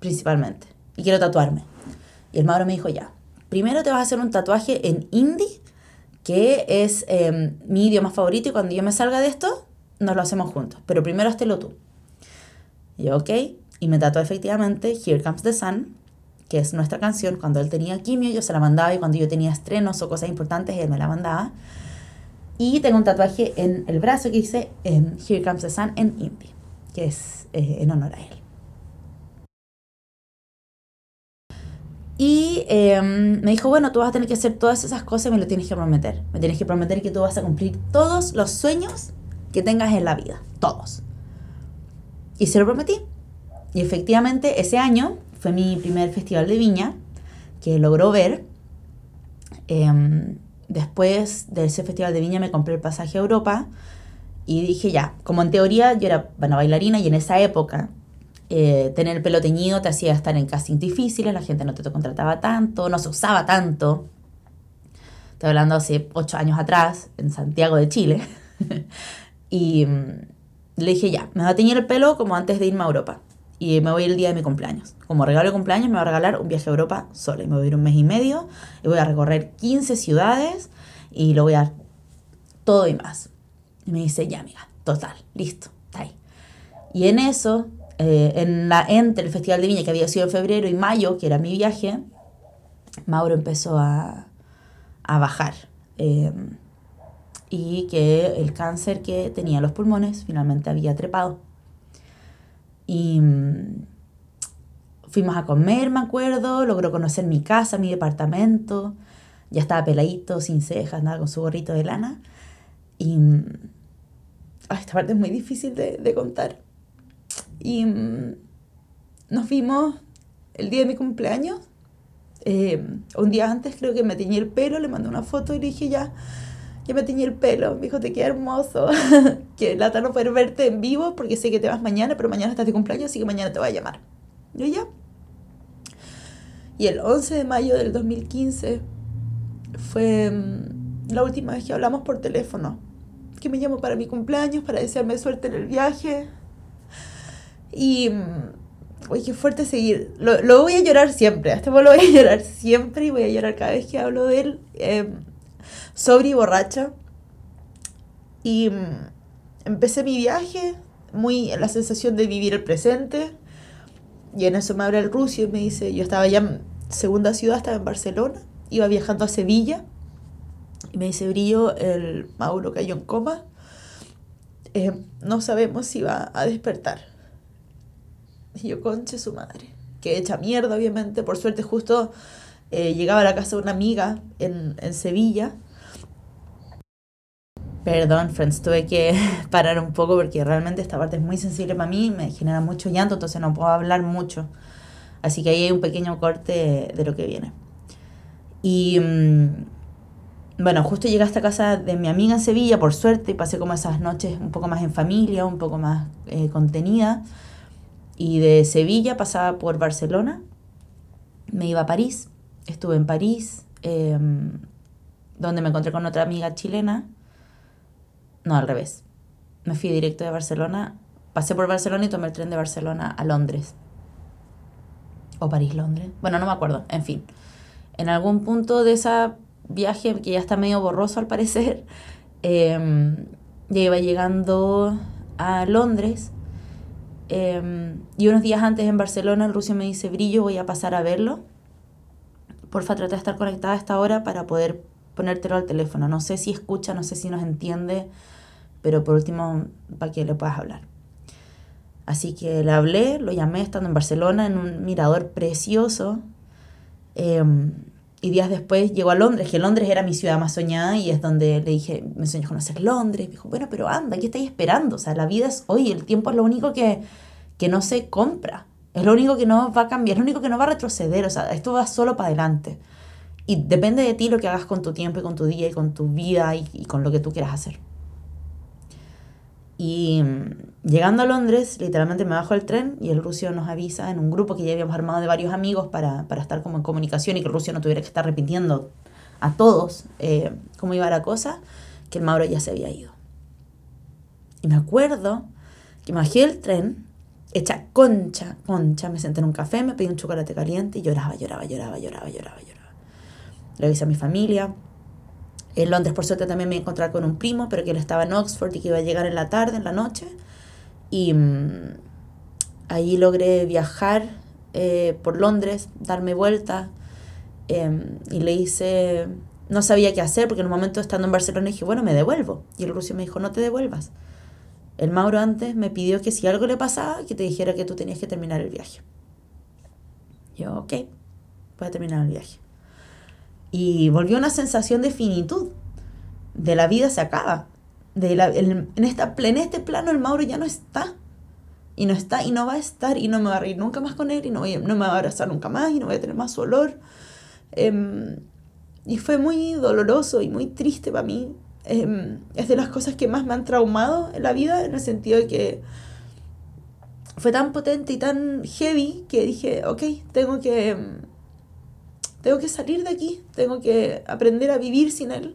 principalmente. Y quiero tatuarme. Y el Mauro me dijo, ya, primero te vas a hacer un tatuaje en hindi, que es em, mi idioma favorito, y cuando yo me salga de esto, nos lo hacemos juntos. Pero primero hazlo tú. Y yo, ok. Y me tatuó efectivamente Here Comes the Sun, que es nuestra canción. Cuando él tenía quimio, yo se la mandaba y cuando yo tenía estrenos o cosas importantes, él me la mandaba. Y tengo un tatuaje en el brazo que dice Here Comes the Sun en hindi, que es eh, en honor a él. Y em, me dijo, bueno, tú vas a tener que hacer todas esas cosas y me lo tienes que prometer. Me tienes que prometer que tú vas a cumplir todos los sueños que tengas en la vida. Todos. Y se lo prometí. Y efectivamente ese año fue mi primer festival de viña que logró ver. Em, después de ese festival de viña me compré el pasaje a Europa y dije ya, como en teoría yo era bueno, bailarina y en esa época eh, tener el pelo teñido te hacía estar en castings difíciles, la gente no te contrataba tanto, no se usaba tanto. Estoy hablando hace ocho años atrás, en Santiago de Chile. [laughs] y mm, le dije ya, me va a teñir el pelo como antes de irme a Europa y me voy el día de mi cumpleaños. Como regalo de cumpleaños me va a regalar un viaje a Europa sola. Y me voy a ir un mes y medio y voy a recorrer 15 ciudades y lo voy a dar todo y más. Y me dice, ya amiga, total, listo, está ahí. Y en eso, eh, en la, entre el Festival de Viña que había sido en febrero y mayo, que era mi viaje, Mauro empezó a, a bajar. Eh, y que el cáncer que tenía los pulmones finalmente había trepado. Y mm, fuimos a comer, me acuerdo, logró conocer mi casa, mi departamento, ya estaba peladito, sin cejas, nada, con su gorrito de lana. Y mm, esta parte es muy difícil de, contar. Y mm, nos vimos el día de mi cumpleaños. Eh, un día antes creo que me teñí el pelo, le mandé una foto y le dije ya, que me tiñe el pelo. Me dijo, te queda hermoso. [laughs] que lata no poder verte en vivo porque sé que te vas mañana, pero mañana estás de cumpleaños, así que mañana te voy a llamar. Yo ya. Y el 11 de mayo del 2015 fue mm, la última vez que hablamos por teléfono. Que me llamó para mi cumpleaños, para desearme suerte en el viaje. Y. Uy, mm, qué fuerte seguir. Lo, lo, voy a llorar siempre. A este lo [laughs] voy a llorar siempre y voy a llorar cada vez que hablo de él. Eh, sobria y borracha. Y mm, empecé mi viaje muy la sensación de vivir el presente. Y en eso me abre el Rusia y me dice, yo estaba ya en segunda ciudad, estaba en Barcelona, iba viajando a Sevilla. Y me dice, Brillo, el Mauro cayó en coma. Eh, no sabemos si va a despertar. Y [laughs] yo, conche su madre. Que hecha mierda, obviamente. Por suerte, justo eh, llegaba a la casa de una amiga en, en Sevilla Perdón, friends, tuve que [laughs] parar un poco porque realmente esta parte es muy sensible para mí, me genera mucho llanto, entonces no puedo hablar mucho. Así que ahí hay un pequeño corte de lo que viene. Y mm, bueno, justo llegué a esta casa de mi amiga en Sevilla, por suerte, y pasé como esas noches un poco más en familia, un poco más eh, contenida. Y de Sevilla pasaba por Barcelona, me iba a París, estuve en París, em, donde me encontré con otra amiga chilena. No, al revés. Me fui directo de Barcelona, pasé por Barcelona y tomé el tren de Barcelona a Londres. O París-Londres. Bueno, no me acuerdo, en fin. En algún punto de ese viaje, que ya está medio borroso al parecer, [laughs] eh, ya iba llegando a Londres. Em, y unos días antes en Barcelona, el ruso me dice, Brillo, voy a pasar a verlo. Porfa, trata de estar conectada a esta hora para poder ponértelo al teléfono. No sé si escucha, no sé si nos entiende, pero por último, para que le puedas hablar. Así que le hablé, lo llamé estando en Barcelona, en un mirador precioso. Em, y días después llegó a Londres, que Londres era mi ciudad más soñada y es donde le dije, me sueño conocer Londres. Me dijo, bueno, pero anda, ¿qué estáis esperando? O sea, la vida es hoy, el tiempo es lo único que, que no se compra. Es lo único que no va a cambiar, es lo único que no va a retroceder. O sea, esto va solo para adelante. Y depende de ti lo que hagas con tu tiempo y con tu día y con tu vida y con lo que tú quieras hacer. Y mm, llegando a Londres, literalmente me bajo el tren y el ruso nos avisa en un grupo que ya habíamos armado de varios amigos para, para estar como en comunicación y que el ruso no tuviera que estar repitiendo a todos eh, cómo iba la cosa, que el Mauro ya se había ido. Y me acuerdo que me bajé el tren, hecha concha, concha, me senté en un café, me pedí un chocolate caliente y lloraba, lloraba, lloraba, lloraba, lloraba, lloraba. Le avisé a mi familia, en Londres, por suerte, también me encontré con un primo, pero que él estaba en Oxford y que iba a llegar en la tarde, en la noche. Y mmm, ahí logré viajar eh, por Londres, darme vuelta. Eh, y le hice. No sabía qué hacer porque en un momento estando en Barcelona dije, bueno, me devuelvo. Y el ruso me dijo, no te devuelvas. El Mauro antes me pidió que si algo le pasaba, que te dijera que tú tenías que terminar el viaje. Yo, ok, voy a terminar el viaje. Y volvió una sensación de finitud. De la vida se acaba. De la, en, esta, en este plano el Mauro ya no está. Y no está y no va a estar y no me va a reír nunca más con él y no, voy, no me va a abrazar nunca más y no voy a tener más olor. Eh, y fue muy doloroso y muy triste para mí. Eh, es de las cosas que más me han traumado en la vida en el sentido de que fue tan potente y tan heavy que dije, ok, tengo que tengo que salir de aquí, tengo que aprender a vivir sin él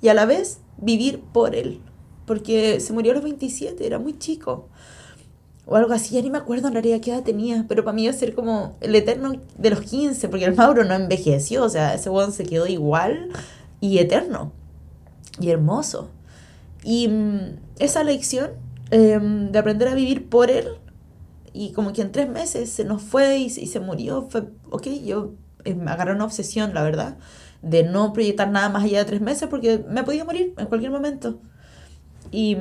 y a la vez vivir por él, porque se murió a los 27, era muy chico. O algo así, ya ni me acuerdo en realidad qué edad tenía, pero para mí iba a ser como el eterno de los 15, porque el Mauro no envejeció, o sea, ese weón se quedó igual y eterno y hermoso. Y mmm, esa lección eh, de aprender a vivir por él, y como que en tres meses se nos fue y, y se murió, fue, ok, yo eh, me agarró una obsesión, la verdad, de no proyectar nada más allá de tres meses porque me podía morir en cualquier momento. Y,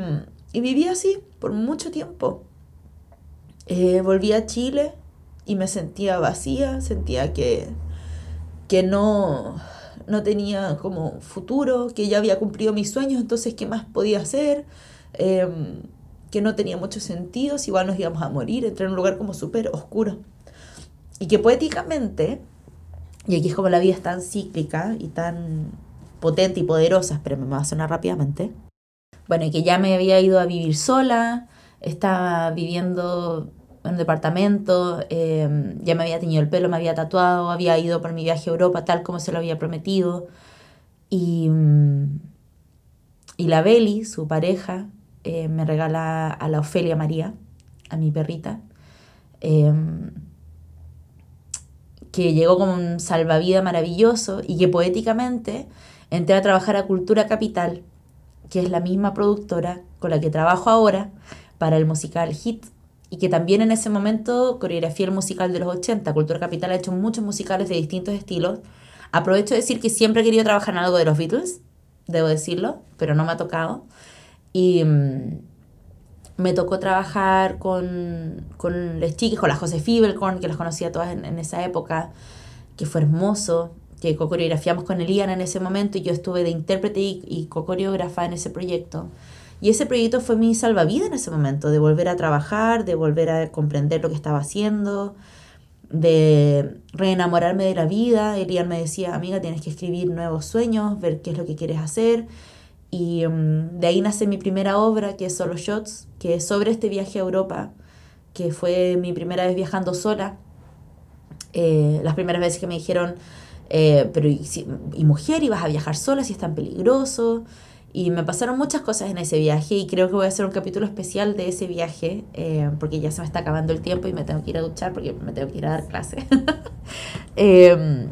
y viví así por mucho tiempo. Eh, volví a Chile y me sentía vacía, sentía que, que no, no tenía como futuro, que ya había cumplido mis sueños, entonces ¿qué más podía hacer? Eh, que no tenía mucho sentido, si igual nos íbamos a morir, entré en un lugar como súper oscuro. Y que poéticamente y aquí es como la vida es tan cíclica y tan potente y poderosa, pero me va a sonar rápidamente. Bueno, y que ya me había ido a vivir sola, estaba viviendo en un departamento, eh, ya me había teñido el pelo, me había tatuado, había ido por mi viaje a Europa tal como se lo había prometido. Y, mm, y la Beli, su pareja, eh, me regala a la Ofelia María, a mi perrita. Eh, que llegó como un salvavidas maravilloso y que poéticamente entré a trabajar a Cultura Capital, que es la misma productora con la que trabajo ahora para el musical Hit y que también en ese momento coreografía el musical de los 80. Cultura Capital ha hecho muchos musicales de distintos estilos. Aprovecho de decir que siempre he querido trabajar en algo de los Beatles, debo decirlo, pero no me ha tocado. Y mm, me tocó trabajar con, con las chicas, con la José Fibelkorn, que las conocía todas en, en, esa época, que fue hermoso, que coreografiamos con Eliana en ese momento y yo estuve de intérprete y, y co-coreógrafa en ese proyecto. Y ese proyecto fue mi salvavidas en ese momento, de volver a trabajar, de volver a comprender lo que estaba haciendo, de reenamorarme de la vida. Elian me decía, amiga, tienes que escribir nuevos sueños, ver qué es lo que quieres hacer. Y um, de ahí nace mi primera obra, que es Solo Shots, que es sobre este viaje a Europa, que fue mi primera vez viajando sola. Eh, las primeras veces que me dijeron, eh, pero y, y, mujer, ibas a viajar sola si es tan peligroso. Y me pasaron muchas cosas en ese viaje y creo que voy a hacer un capítulo especial de ese viaje eh, porque ya se me está acabando el tiempo y me tengo que ir a duchar porque me tengo que ir a dar clase. [laughs] Em,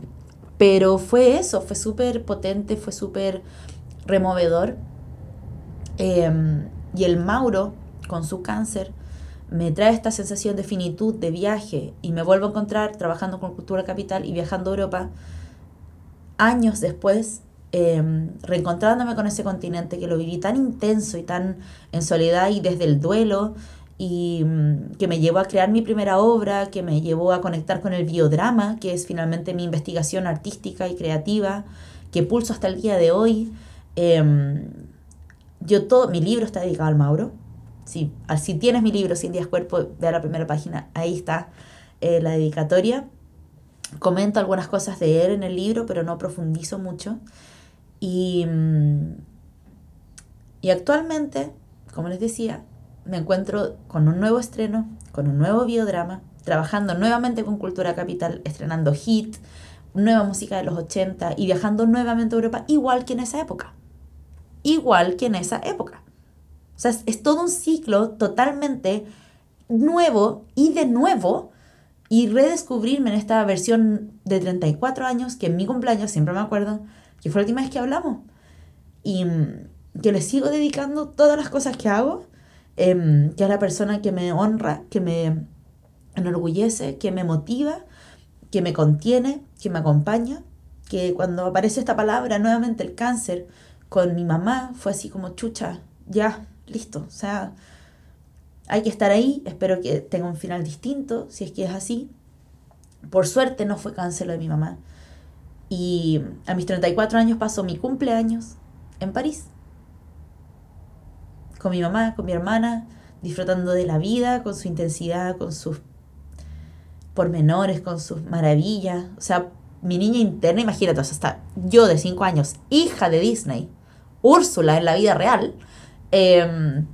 pero fue eso, fue súper potente, fue súper removedor. Em, y el Mauro, con su cáncer, me trae esta sensación de finitud, de viaje, y me vuelvo a encontrar trabajando con Cultura Capital y viajando a Europa años después, em, reencontrándome con ese continente que lo viví tan intenso y tan en soledad y desde el duelo, y mm, que me llevó a crear mi primera obra, que me llevó a conectar con el biodrama, que es finalmente mi investigación artística y creativa, que pulso hasta el día de hoy. Em, yo todo, mi libro está dedicado al Mauro. Si, si tienes mi libro, 100 días cuerpo, ve a la primera página, ahí está eh, la dedicatoria. Comento algunas cosas de él en el libro, pero no profundizo mucho. Y, mm, y actualmente, como les decía, me encuentro con un nuevo estreno, con un nuevo biodrama, trabajando nuevamente con Cultura Capital, estrenando Hit, nueva música de los 80 y viajando nuevamente a Europa, igual que en esa época. Igual que en esa época. O sea, es, todo un ciclo totalmente nuevo y de nuevo y redescubrirme en esta versión de 34 años, que en mi cumpleaños siempre me acuerdo, que fue la última vez que hablamos. Y mm, que le sigo dedicando todas las cosas que hago Em, que es la persona que me honra, que me enorgullece, que me motiva, que me contiene, que me acompaña, que cuando aparece esta palabra, nuevamente el cáncer, con mi mamá fue así como chucha, ya, listo, o sea, hay que estar ahí, espero que tenga un final distinto, si es que es así. Por suerte no fue cáncer lo de mi mamá. Y a mis 34 años pasó mi cumpleaños en París con mi mamá, con mi hermana, disfrutando de la vida, con su intensidad, con sus pormenores, con sus maravillas. O sea, mi niña interna, imagínate, hasta yo de 5 años, hija de Disney, Úrsula en la vida real, em,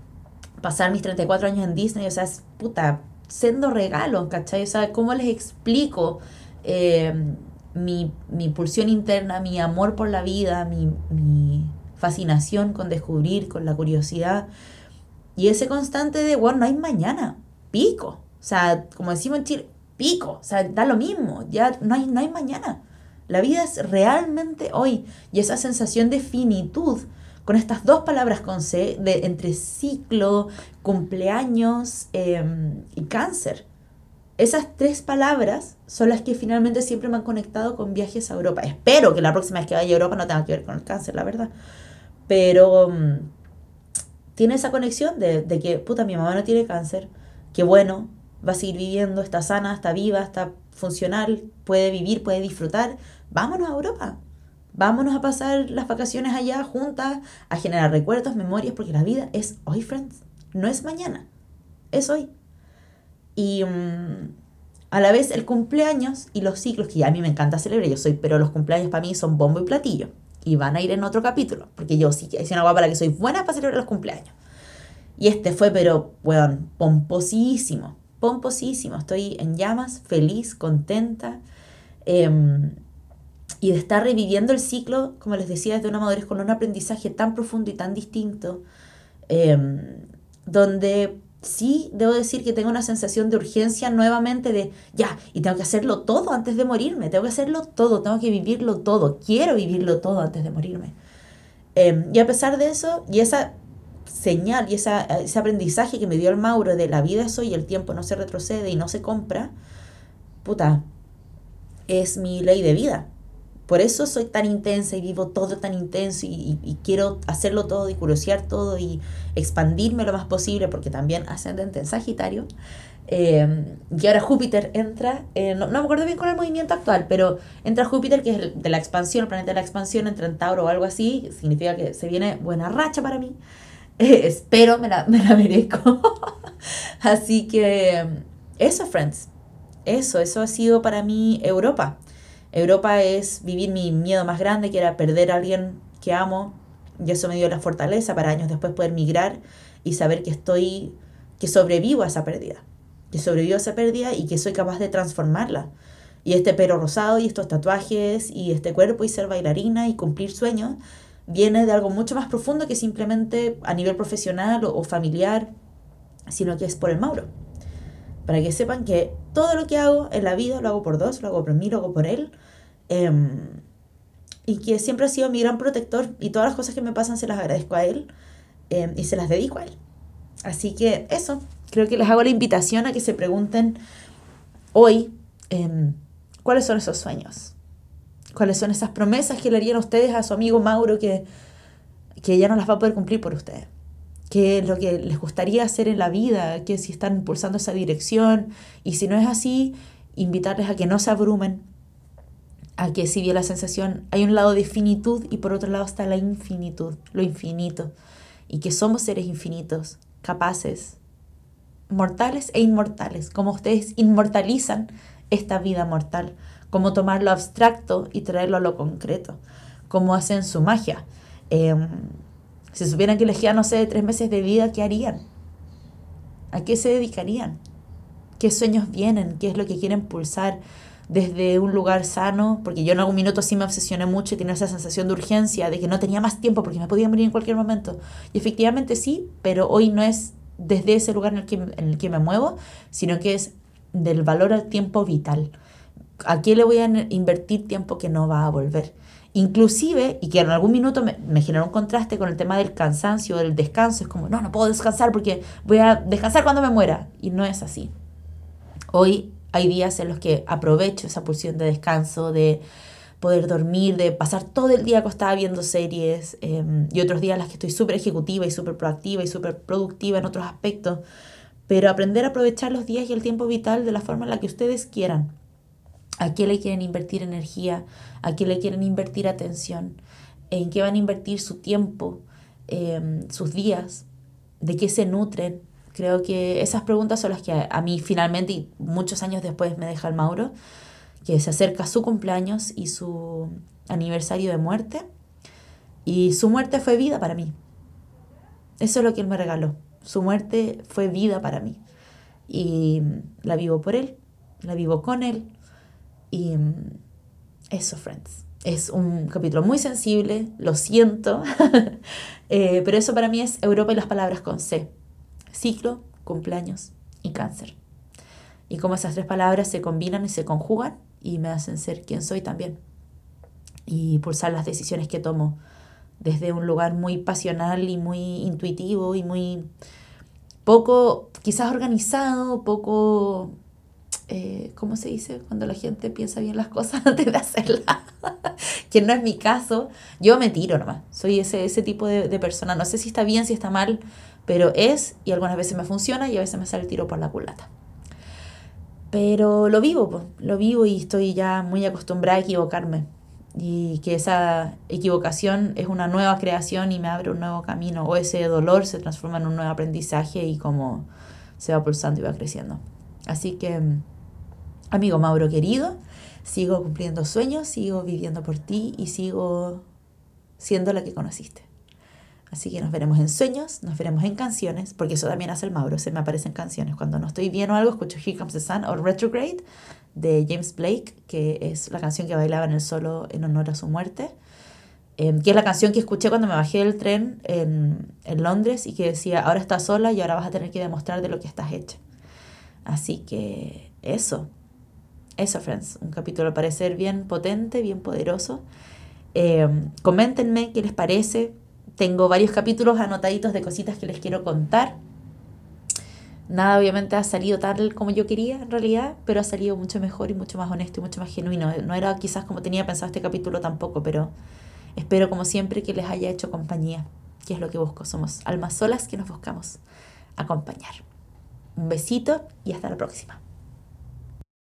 pasar mis 34 años en Disney, o sea, es puta, siendo regalo, ¿cachai? O sea, ¿cómo les explico em, mi, mi, pulsión interna, mi amor por la vida, mi, mi fascinación con descubrir, con la curiosidad. Y ese constante de, bueno, no hay mañana, pico. O sea, como decimos en Chile, pico. O sea, da lo mismo, ya no hay, no hay mañana. La vida es realmente hoy. Y esa sensación de finitud, con estas dos palabras con C, de, entre ciclo, cumpleaños em, y cáncer. Esas tres palabras son las que finalmente siempre me han conectado con viajes a Europa. Espero que la próxima vez que vaya a Europa no tenga que ver con el cáncer, la verdad. Pero mm, tiene esa conexión de, que, puta, mi mamá no tiene cáncer, que bueno, va a seguir viviendo, está sana, está viva, está funcional, puede vivir, puede disfrutar. Vámonos a Europa. Vámonos a pasar las vacaciones allá juntas, a generar recuerdos, memorias, porque la vida es hoy, friends. No es mañana, es hoy. Y mm, a la vez el cumpleaños y los ciclos, que a mí me encanta celebrar, yo soy, pero los cumpleaños para mí son bombo y platillo y van a ir en otro capítulo, porque yo sí que es una guapa para que soy buena para celebrar los cumpleaños. Y este fue, pero, weón, pomposísimo, pomposísimo. Estoy en llamas, feliz, contenta. Em, y de estar reviviendo el ciclo, como les decía, desde una madurez con un aprendizaje tan profundo y tan distinto, em, donde sí debo decir que tengo una sensación de urgencia nuevamente de, ya, y tengo que hacerlo todo antes de morirme, tengo que hacerlo todo, tengo que vivirlo todo, quiero vivirlo todo antes de morirme. Em, y a pesar de eso, y esa señal y ese aprendizaje que me dio el Mauro de la vida es hoy, el tiempo no se retrocede y no se compra, puta, es mi ley de vida. Por eso soy tan intensa y vivo todo tan intenso y, quiero hacerlo todo y curiosear todo y expandirme lo más posible porque también ascendente en Sagitario. Eh, y ahora Júpiter entra, eh, no, me acuerdo bien con el movimiento actual, pero entra Júpiter, que es de la expansión, el planeta de la expansión, entra en Tauro o algo así, significa que se viene buena racha para mí. Eh, [laughs] espero, me la, me la merezco. [laughs] así que eso, friends, eso, eso ha sido para mí Europa. Europa es vivir mi miedo más grande, que era perder a alguien que amo, y eso me dio la fortaleza para años después poder migrar y saber que estoy, que sobrevivo a esa pérdida. que sobrevivió a esa pérdida y que soy capaz de transformarla. Y este pelo rosado y estos tatuajes y este cuerpo y ser bailarina y cumplir sueños viene de algo mucho más profundo que simplemente a nivel profesional o, familiar, sino que es por el Mauro. Para que sepan que todo lo que hago en la vida lo hago por dos, lo hago por mí, lo hago por él. Em, y que siempre ha sido mi gran protector y todas las cosas que me pasan se las agradezco a él em, y se las dedico a él. Así que eso, creo que les hago la invitación a que se pregunten hoy em, cuáles son esos sueños, cuáles son esas promesas que le harían ustedes a su amigo Mauro que, que ya no las va a poder cumplir por ustedes. ¿Qué es lo que les gustaría hacer en la vida? Que si están impulsando esa dirección. Y si no es así, invitarles a que no se abrumen. A que si bien la sensación, hay un lado de finitud y por otro lado está la infinitud, lo infinito. Y que somos seres infinitos, capaces, mortales e inmortales. Como ustedes inmortalizan esta vida mortal cómo tomar lo abstracto y traerlo a lo concreto, cómo hacen su magia. Em, si supieran que les quedan, no sé, tres meses de vida, ¿qué harían? ¿A qué se dedicarían? ¿Qué sueños vienen? ¿Qué es lo que quieren pulsar desde un lugar sano? Porque yo en algún minuto sí me obsesioné mucho y tenía esa sensación de urgencia, de que no tenía más tiempo porque me podía morir en cualquier momento. Y efectivamente sí, pero hoy no es desde ese lugar en el que, en el que me muevo, sino que es del valor al tiempo vital. ¿A qué le voy a invertir tiempo que no va a volver? Inclusive, y que en algún minuto me, me, generó un contraste con el tema del cansancio, del descanso, es como, no, no puedo descansar porque voy a descansar cuando me muera. Y no es así. Hoy hay días en los que aprovecho esa pulsión de descanso, de poder dormir, de pasar todo el día acostada viendo series, em, y otros días en los que estoy súper ejecutiva y súper proactiva y súper productiva en otros aspectos. Pero aprender a aprovechar los días y el tiempo vital de la forma en la que ustedes quieran a qué le quieren invertir energía, a qué le quieren invertir atención, en qué van a invertir su tiempo, em, sus días, de qué se nutren. Creo que esas preguntas son las que a, mí finalmente y muchos años después me deja el Mauro, que se acerca su cumpleaños y su aniversario de muerte. Y su muerte fue vida para mí. Eso es lo que él me regaló. Su muerte fue vida para mí. Y la vivo por él, la vivo con él, y mm, eso, friends. Es un capítulo muy sensible, lo siento, [laughs] eh, pero eso para mí es Europa y las palabras con C. Ciclo, cumpleaños y cáncer. Y cómo esas tres palabras se combinan y se conjugan y me hacen ser quien soy también. Y pulsar las decisiones que tomo desde un lugar muy pasional y muy intuitivo y muy poco, quizás organizado, poco eh, ¿cómo se dice? Cuando la gente piensa bien las cosas [laughs] antes de hacerlas. que no es mi caso, yo me tiro nomás. Soy ese, ese tipo de, de, persona. No sé si está bien, si está mal, pero es, y algunas veces me funciona y a veces me sale el tiro por la culata. Pero lo vivo, lo vivo y estoy ya muy acostumbrada a equivocarme. Y que esa equivocación es una nueva creación y me abre un nuevo camino. O ese dolor se transforma en un nuevo aprendizaje y como se va pulsando y va creciendo. Así que Amigo Mauro querido, sigo cumpliendo sueños, sigo viviendo por ti y sigo siendo la que conociste. Así que nos veremos en sueños, nos veremos en canciones, porque eso también hace el Mauro, se me aparecen canciones. Cuando no estoy bien o algo, escucho Here Comes the Sun o Retrograde de James Blake, que es la canción que bailaba en el solo en honor a su muerte, em, que es la canción que escuché cuando me bajé del tren en, en Londres y que decía, ahora estás sola y ahora vas a tener que demostrar de lo que estás hecha. Así que eso, eso, friends, un capítulo al parecer bien potente, bien poderoso. Eh, coméntenme qué les parece. Tengo varios capítulos anotaditos de cositas que les quiero contar. Nada obviamente ha salido tal como yo quería en realidad, pero ha salido mucho mejor y mucho más honesto y mucho más genuino. No era quizás como tenía pensado este capítulo tampoco, pero espero como siempre que les haya hecho compañía, que es lo que busco. Somos almas solas que nos buscamos acompañar. Un besito y hasta la próxima.